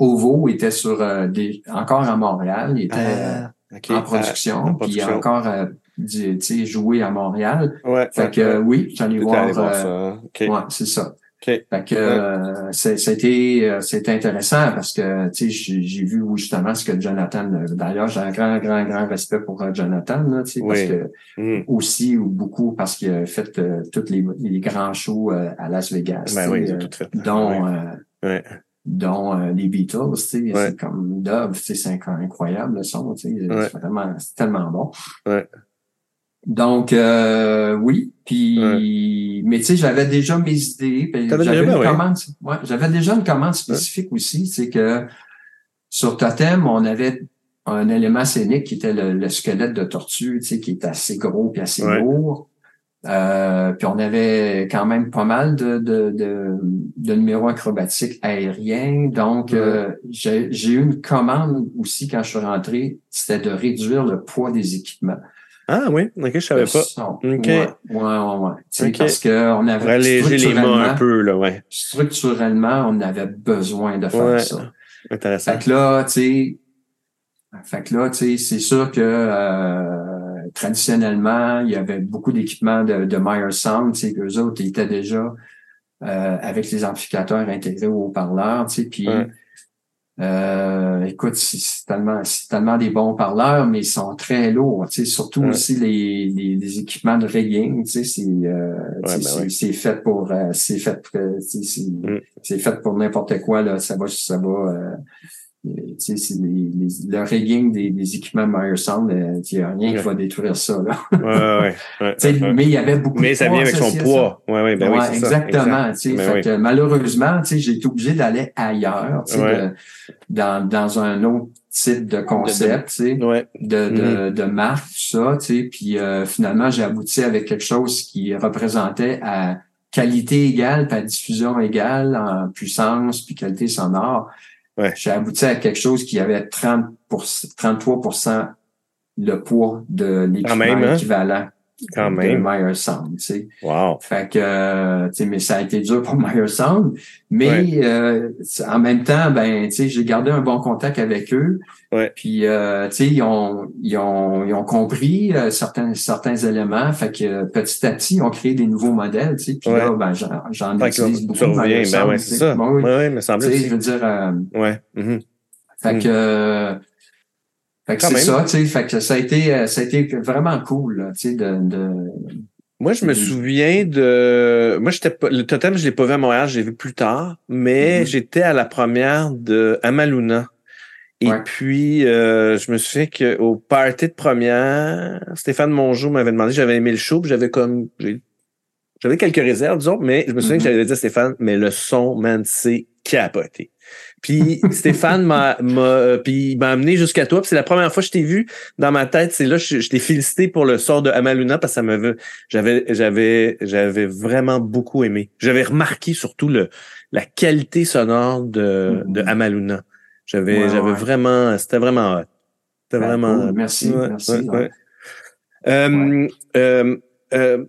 S3: Ovo était sur euh, des, encore à Montréal. Il était ah, euh, en production. Ah, puis encore euh, tu sais, joué à Montréal.
S2: Ouais.
S3: Fait que oui, j'allais voir. voir ça. Ouais, c'est ça.
S2: Okay.
S3: Fait que euh, c'était euh, c'était intéressant parce que tu sais j'ai vu justement ce que Jonathan d'ailleurs j'ai un grand grand grand respect pour euh, Jonathan là, tu sais parce que mm. aussi ou beaucoup parce qu'il a fait euh, tous les, les, grands shows à Las Vegas
S2: ben oui,
S3: dont ouais. dont les Beatles tu sais c'est comme Dove tu sais c'est incroyable le son tu sais c'est vraiment c'est tellement bon donc euh, oui, puis mais tu sais, j'avais déjà mes idées. J'avais une, commande, ouais, j'avais déjà une commande spécifique aussi, c'est que sur Totem, on avait un élément scénique qui était le, squelette de tortue, tu sais, qui est assez gros et assez lourd. Euh, puis on avait quand même pas mal de, de, de, de numéros acrobatiques aériens. Donc, euh, j'ai eu une commande aussi quand je suis rentré, c'était de réduire le poids des équipements.
S2: Ah oui, ok, je savais pas.
S3: Ok. Ouais, ouais, ouais. Okay. Parce qu'on avait
S2: alléger les mains un peu, là, ouais.
S3: Structurellement, on avait besoin de faire
S2: ouais.
S3: ça.
S2: Intéressant.
S3: Fait que là, tu sais, fait que là, tu sais, c'est sûr que euh, traditionnellement, il y avait beaucoup d'équipements de, de Meyer Sound, tu sais, qu'eux autres étaient déjà euh, avec les amplificateurs intégrés aux haut-parleurs, tu sais, puis euh, écoute, c'est tellement, tellement des bons parleurs, mais ils sont très lourds. Tu sais, surtout aussi les, les, les, équipements de rigging. Tu sais, c'est euh, ben c'est fait pour euh, c'est fait mm. c'est fait pour n'importe quoi là. Ça va ça va. Euh, sais, les, les, le rigging des, des équipements Meyerson, il n'y a rien qui va détruire ça. Là.
S2: ouais, ouais, ouais,
S3: mais il y avait beaucoup
S2: mais ça vient avec son poids. Ouais, ouais, ben oui,
S3: exactement. Ben fait que, malheureusement, j'ai été obligé d'aller ailleurs, dans, dans un autre type de concept, sais, de, de, mm-hmm. de, marque, tout ça, puis euh, finalement, j'ai abouti avec quelque chose qui représentait à qualité égale, pas diffusion égale en puissance, puis qualité sonore
S2: Ouais.
S3: j'ai abouti à quelque chose qui avait 30 33% le poids de l'équipement
S2: hein? Quand
S3: de
S2: même.
S3: Meyer Sound. Tu sais.
S2: Wow.
S3: Fait que, euh, tu sais, mais ça a été dur pour Meyer Sound. Mais euh, en même temps, ben, tu sais, j'ai gardé un bon contact avec eux.
S2: Ouais.
S3: Puis, euh, tu sais, ils ont, ils ont, ils ont compris euh, certains, certains éléments. Fait que petit à petit, ils ont créé des nouveaux modèles. Tu sais, puis
S2: Ouais.
S3: là, ben, j'en, utilise
S2: que
S3: beaucoup.
S2: tu
S3: de
S2: reviens, ben ouais, c'est ça.
S3: Bon, oui.
S2: Ouais, ouais, me semble
S3: Tu sais, je veux dire, euh,
S2: Ouais. mhm.
S3: fait
S2: Mm.
S3: que, fait que
S2: Quand
S3: c'est ça, tu sais, fait que ça a été, euh, ça a été vraiment cool, tu sais, de, de,
S2: Moi, je me souviens de. Moi, j'étais pas. Le totem, je l'ai pas vu à Montréal, je l'ai vu plus tard, mais
S3: Mhm.
S2: j'étais à la première de Amaluna. Et
S3: Ouais.
S2: puis, euh, je me souviens qu'au party de première, Stéphane Mongeau m'avait demandé, j'avais aimé le show, j'avais comme. J'avais quelques réserves, disons, mais je me souviens que j'avais dit à Stéphane, mais le son, man, c'est capoté. Puis Stéphane m'a, m'a, euh, puis m'a amené jusqu'à toi. Puis c'est la première fois que je t'ai vu dans ma tête. C'est là, je, je t'ai félicité pour le sort de Amaluna parce que ça m'avait, j'avais, j'avais, j'avais vraiment beaucoup aimé. J'avais remarqué surtout le, la qualité sonore de,
S3: Mhm.
S2: de Amaluna. J'avais,
S3: Ouais,
S2: j'avais
S3: ouais.
S2: vraiment, c'était vraiment, hot. c'était
S3: Ben,
S2: vraiment.
S3: Merci,
S2: Ouais. Euh, euh, euh,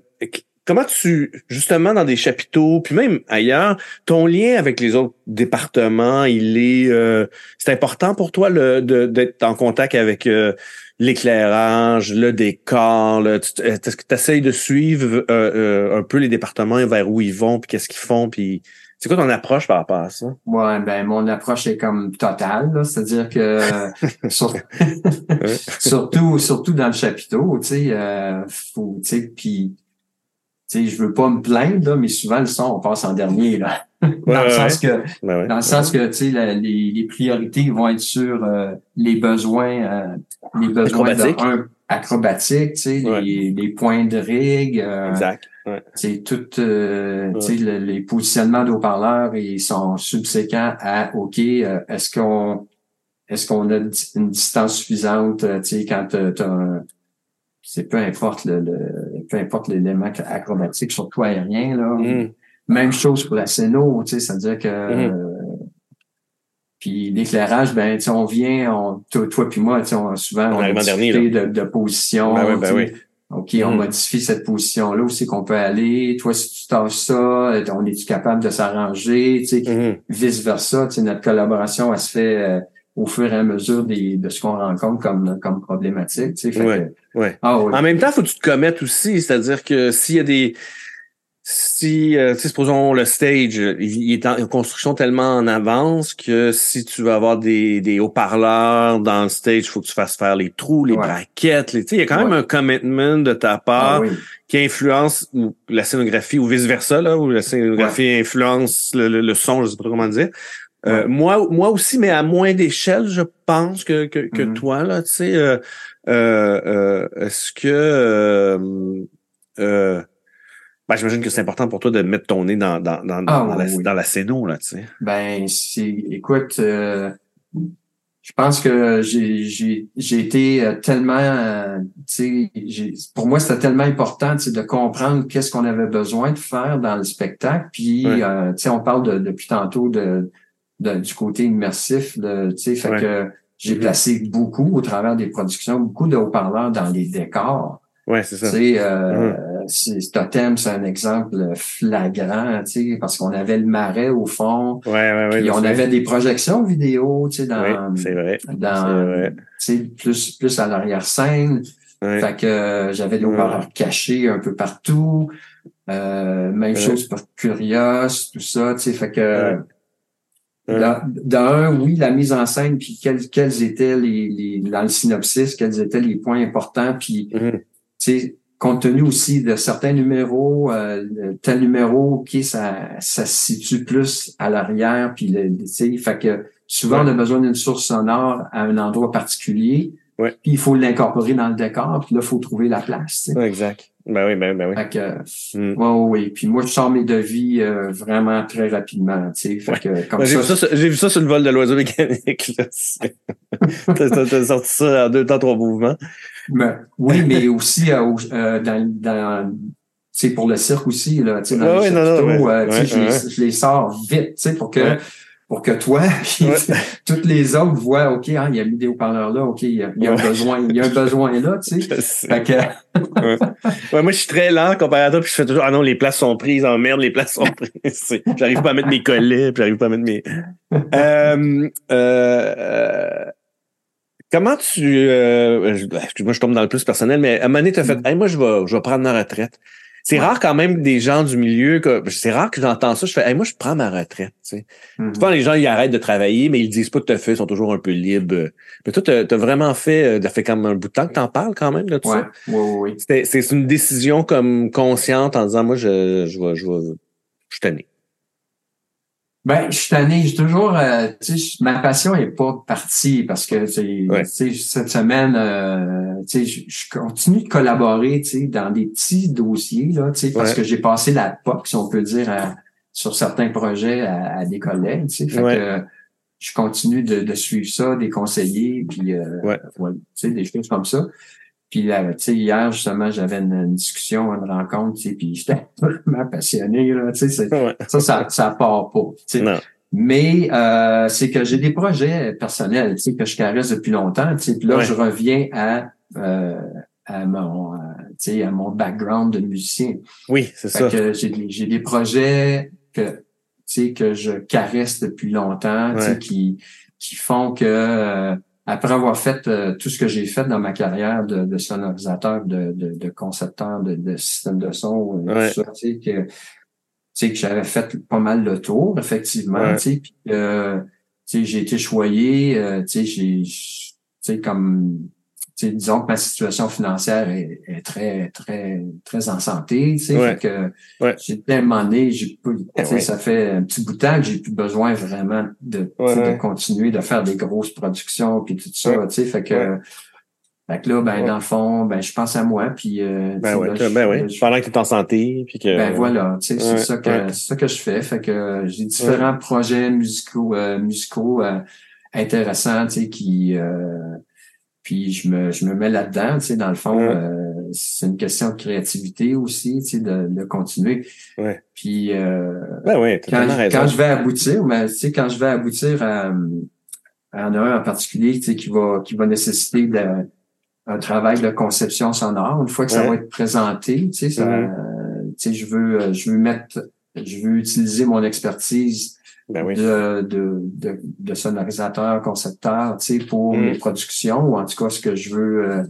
S2: comment tu, justement, dans des chapiteaux, puis même ailleurs, ton lien avec les autres départements, il est, euh, c'est important pour toi le, de, d'être en contact avec euh, l'éclairage, le décor. là. Tu- Est-ce que tu essayes de suivre euh, euh, un peu les départements vers où ils vont, puis qu'est-ce qu'ils font, puis c'est quoi ton approche par rapport à ça?
S3: Ouais, ben mon approche est comme totale, là, c'est-à-dire que sur- surtout surtout dans le chapiteau, tu sais, euh, faut, tu sais, puis sais, je veux pas me plaindre là, mais souvent le son on passe en dernier là, dans
S2: Ouais,
S3: le
S2: ouais,
S3: sens que
S2: Ben ouais.
S3: dans le sens que tu sais la- les, les priorités vont être sur euh, les besoins euh, les besoins
S2: Acrobatiques.
S3: de un acrobatique, tu sais, les, les points de rig, euh,
S2: Exact. Ouais.
S3: c'est tout euh, tu sais, le- les positionnements d'haut-parleurs ils sont subséquents à OK euh, est-ce qu'on est-ce qu'on a une distance suffisante euh, tu sais quand t'as un- c'est peu importe le, le- peu importe l'élément acrobatique surtout aérien là
S2: Mm.
S3: même chose pour la scéno tu sais c'est-à-dire que
S2: Mhm.
S3: euh, puis l'éclairage ben tu on vient on toi, toi puis moi tu sais on souvent
S2: On
S3: on, a
S2: dernier,
S3: de, de position
S2: Ben ouais, ben oui.
S3: OK, on
S2: Mhm.
S3: modifie cette position-là, où c'est qu'on peut aller? Toi, si tu tâches ça, on est-tu capable de s'arranger? Tu sais,
S2: Mhm.
S3: vice-versa, tu sais, notre collaboration, elle se fait euh, au fur et à mesure des, de ce qu'on rencontre comme, comme problématique. Tu sais, fait
S2: Ouais,
S3: que-
S2: ouais.
S3: ah oui.
S2: En même temps, faut que tu te commettes aussi, c'est-à-dire que s'il y a des si euh, supposons le stage, il est en construction tellement en avance que si tu veux avoir des, des haut-parleurs dans le stage, il faut que tu fasses faire les trous, les
S3: Ouais.
S2: braquettes, les, tu sais, il y a quand même
S3: Ouais.
S2: un commitment de ta part
S3: Ah oui.
S2: qui influence ou la scénographie ou vice versa là, où la scénographie influence le, le- le son, je sais pas comment dire. Euh, moi, moi aussi, mais à moins d'échelle, je pense que que, que
S3: Mhm.
S2: toi là, tu sais. euh, euh, euh, est-ce que euh, euh, ben, j'imagine que c'est important pour toi de mettre ton nez dans dans dans,
S3: Ah,
S2: dans, la,
S3: oui,
S2: dans la scéno là, tu sais.
S3: Ben, écoute, euh, je pense que j'ai, j'ai, j'ai été tellement, tu sais, pour moi, c'était tellement important, tu sais, de comprendre qu'est-ce qu'on avait besoin de faire dans le spectacle. Puis, euh, tu sais, on parle de, depuis tantôt de, de- du côté immersif, de, tu sais, fait
S2: Ouais.
S3: que j'ai
S2: Mhm.
S3: placé beaucoup au travers des productions, beaucoup de haut-parleurs dans les décors.
S2: Ouais, c'est
S3: Tu
S2: ça.
S3: sais, euh, c'est- Totem, c'est un exemple flagrant, tu sais, parce qu'on avait le marais au fond,
S2: Ouais, ouais, ouais.
S3: puis on avait des projections vidéo, tu sais, dans,
S2: Oui, vrai.
S3: dans,
S2: vrai.
S3: plus, plus à l'arrière-scène.
S2: Ouais.
S3: Fait que euh, j'avais des
S2: Ouais.
S3: haut-parleurs cachés un peu partout. Euh, même chose pour Curious, tout ça, tu sais, fait que
S2: Ouais. Ouais.
S3: dans, dans un, oui, la mise en scène, puis quels, quels étaient les, les, dans le synopsis, quels étaient les points importants, puis tu sais, compte tenu aussi de certains numéros, euh, tel numéro, ok, ça, ça se situe plus à l'arrière, puis le, tu sais, fait que souvent
S2: Ouais.
S3: on a besoin d'une source sonore à un endroit particulier,
S2: Ouais.
S3: puis il faut l'incorporer dans le décor, puis là, il faut trouver la place. tu sais.
S2: Ouais, exact. Ben oui, ben, ben oui.
S3: Fait que,
S2: Mm.
S3: ouais, ouais. Puis moi, je sors mes devis euh, vraiment très rapidement, tu sais. Fait que, comme
S2: j'ai,
S3: ça,
S2: vu ça, sur- j'ai vu ça sur le vol de l'oiseau mécanique. Là. C'est- t'as, t'as- t'as sorti ça en deux temps, trois mouvements.
S3: Mais- oui, mais aussi euh, euh, dans, sais, pour le cirque aussi, là, tu sais, dans les
S2: non, non,
S3: euh,
S2: Ouais,
S3: je, les,
S2: ouais.
S3: je les sors vite, tu sais, pour que
S2: Ouais.
S3: Pour que toi, toutes les autres voient, OK, hein, il y a haut-parleurs là, OK, il y a, il y a un besoin, il y a un besoin là, tu sais. Fait que...
S2: ouais. moi, je suis très lent comparé à toi, puis je fais toujours, ah non, les places sont prises, en oh, merde, les places sont prises. j'arrive pas à mettre mes collets, puis j'arrive pas à mettre mes... Euh, euh, comment tu... Euh, moi, je tombe dans le plus personnel, mais à un moment donné, tu as fait, mm. hey, moi, je vais, je vais prendre ma retraite. C'est rare quand même des gens du milieu que c'est rare que j'entends ça. Je fais, moi, je prends ma retraite. Tu sais. Mm-hmm. les gens ils arrêtent de travailler, mais ils disent pas tout à fait, ils sont toujours un peu libres. Mais toi, tu as, vraiment fait, ça fait comme un bout de temps que t'en parles quand même de tout ça?
S3: Oui,
S2: oui, C'est une décision comme consciente en disant, moi, je, je vais, je vais, je suis
S3: ben, je suis tanné. J'ai toujours, euh, tu sais, ma passion est pas partie parce que, tu sais, cette semaine, euh, tu sais, je continue de collaborer, tu sais, dans des petits dossiers là, tu sais, parce que j'ai passé la POC, si on peut dire, sur certains projets à, des collègues, tu sais, fait que je continue de, de, suivre ça, des conseillers, puis, euh, tu sais, des choses comme ça. Puis tu sais, hier, justement, j'avais une, discussion, une rencontre, tu sais, puis j'étais vraiment passionné, là, tu sais, ça, ça, ça part pas, tu sais. Mais euh, c'est que j'ai des projets personnels, tu sais, que je caresse depuis longtemps, tu sais, puis là, je reviens à, euh, à mon, tu sais, à mon background de musicien.
S2: Oui, c'est ça.
S3: que j'ai, j'ai des projets que, tu sais, que je caresse depuis longtemps, tu sais, qui, qui font que... Après avoir fait euh, tout ce que j'ai fait dans ma carrière de, de sonorisateur, de, de, de concepteur de, de, système de son, euh, tout ça, tu sais, que, tu sais, que j'avais fait pas mal le tour, effectivement, tu sais, puis euh, tu sais, j'ai été choyé, euh, tu sais, j'ai, tu sais, comme disons que ma situation financière est, très, très, très en santé, tu sais, que j'ai tellement donné, j'ai ça fait un petit bout de temps que j'ai plus besoin vraiment de, de continuer de faire des grosses productions puis tout ça, tu sais, fait que, fait que là, ben, dans le fond, ben, je pense à moi, puis euh,
S2: ben, ouais, ben oui. Pendant que tu es en santé, puis que.
S3: Ben voilà, tu sais, c'est ça que c'est ça que je fais. Fait que j'ai différents projets musicaux, euh, musicaux euh, intéressants, tu sais, qui euh, puis je me, je me mets là-dedans, tu sais, dans le fond, euh, c'est une question de créativité aussi, tu sais, de, de continuer.
S2: Ouais.
S3: Puis euh,
S2: ben ouais,
S3: quand, quand, je vais aboutir, mais tu sais, quand je vais aboutir à, à un en particulier, tu sais, qui va, qui va nécessiter de, un travail de conception sonore, une fois que ça va être présenté, tu sais, ça, mm-hmm. tu sais, je veux, je veux mettre, je veux utiliser mon expertise
S2: ben oui.
S3: de, de, de, de, sonorisateur, concepteur, tu sais, pour mm. mes productions, ou en tout cas ce que je veux euh,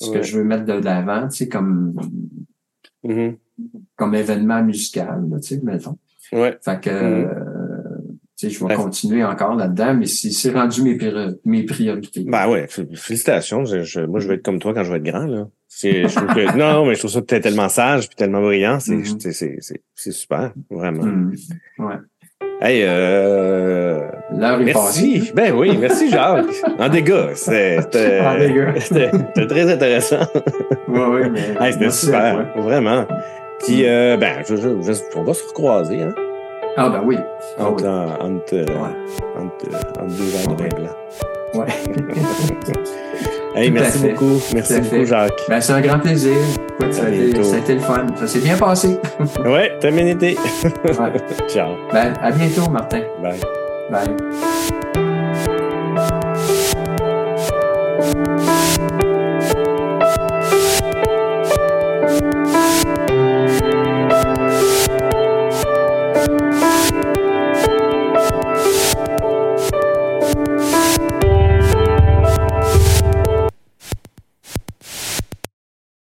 S3: ce que je veux mettre de l'avant, tu sais, comme
S2: mm-hmm.
S3: comme événement musical, tu sais, mettons.
S2: Ouais.
S3: Fait que mm. euh, tu sais, je vais continuer encore là-dedans, mais c'est rendu mes, mes priorités.
S2: Ben ouais, félicitations. Je, moi, je vais être comme toi quand je vais être grand, là. Je trouve que, non, mais je trouve ça tellement sage puis tellement brillant. C'est mm-hmm. c'est super, vraiment.
S3: Mm. Ouais.
S2: Hey, euh... merci. Ben oui, merci Jacques. En dégâts, c'était très intéressant.
S3: Oui, oui, mais.
S2: c'était super, vraiment. Puis, mm. euh, ben, je, je, on va se recroiser, hein.
S3: Ah, ben oui.
S2: Ah, entre. Entre, ouais. entre, entre, deux verres de vin blanc.
S3: Ouais.
S2: Hey, merci beaucoup. Merci beaucoup, Jacques.
S3: Ben, c'est un grand plaisir. Écoute, ça, a été, ça a été le fun. Ça s'est bien passé.
S2: ouais, t'as bien été.
S3: ouais.
S2: Ciao.
S3: Ben, à bientôt, Martin.
S2: Bye.
S3: Bye.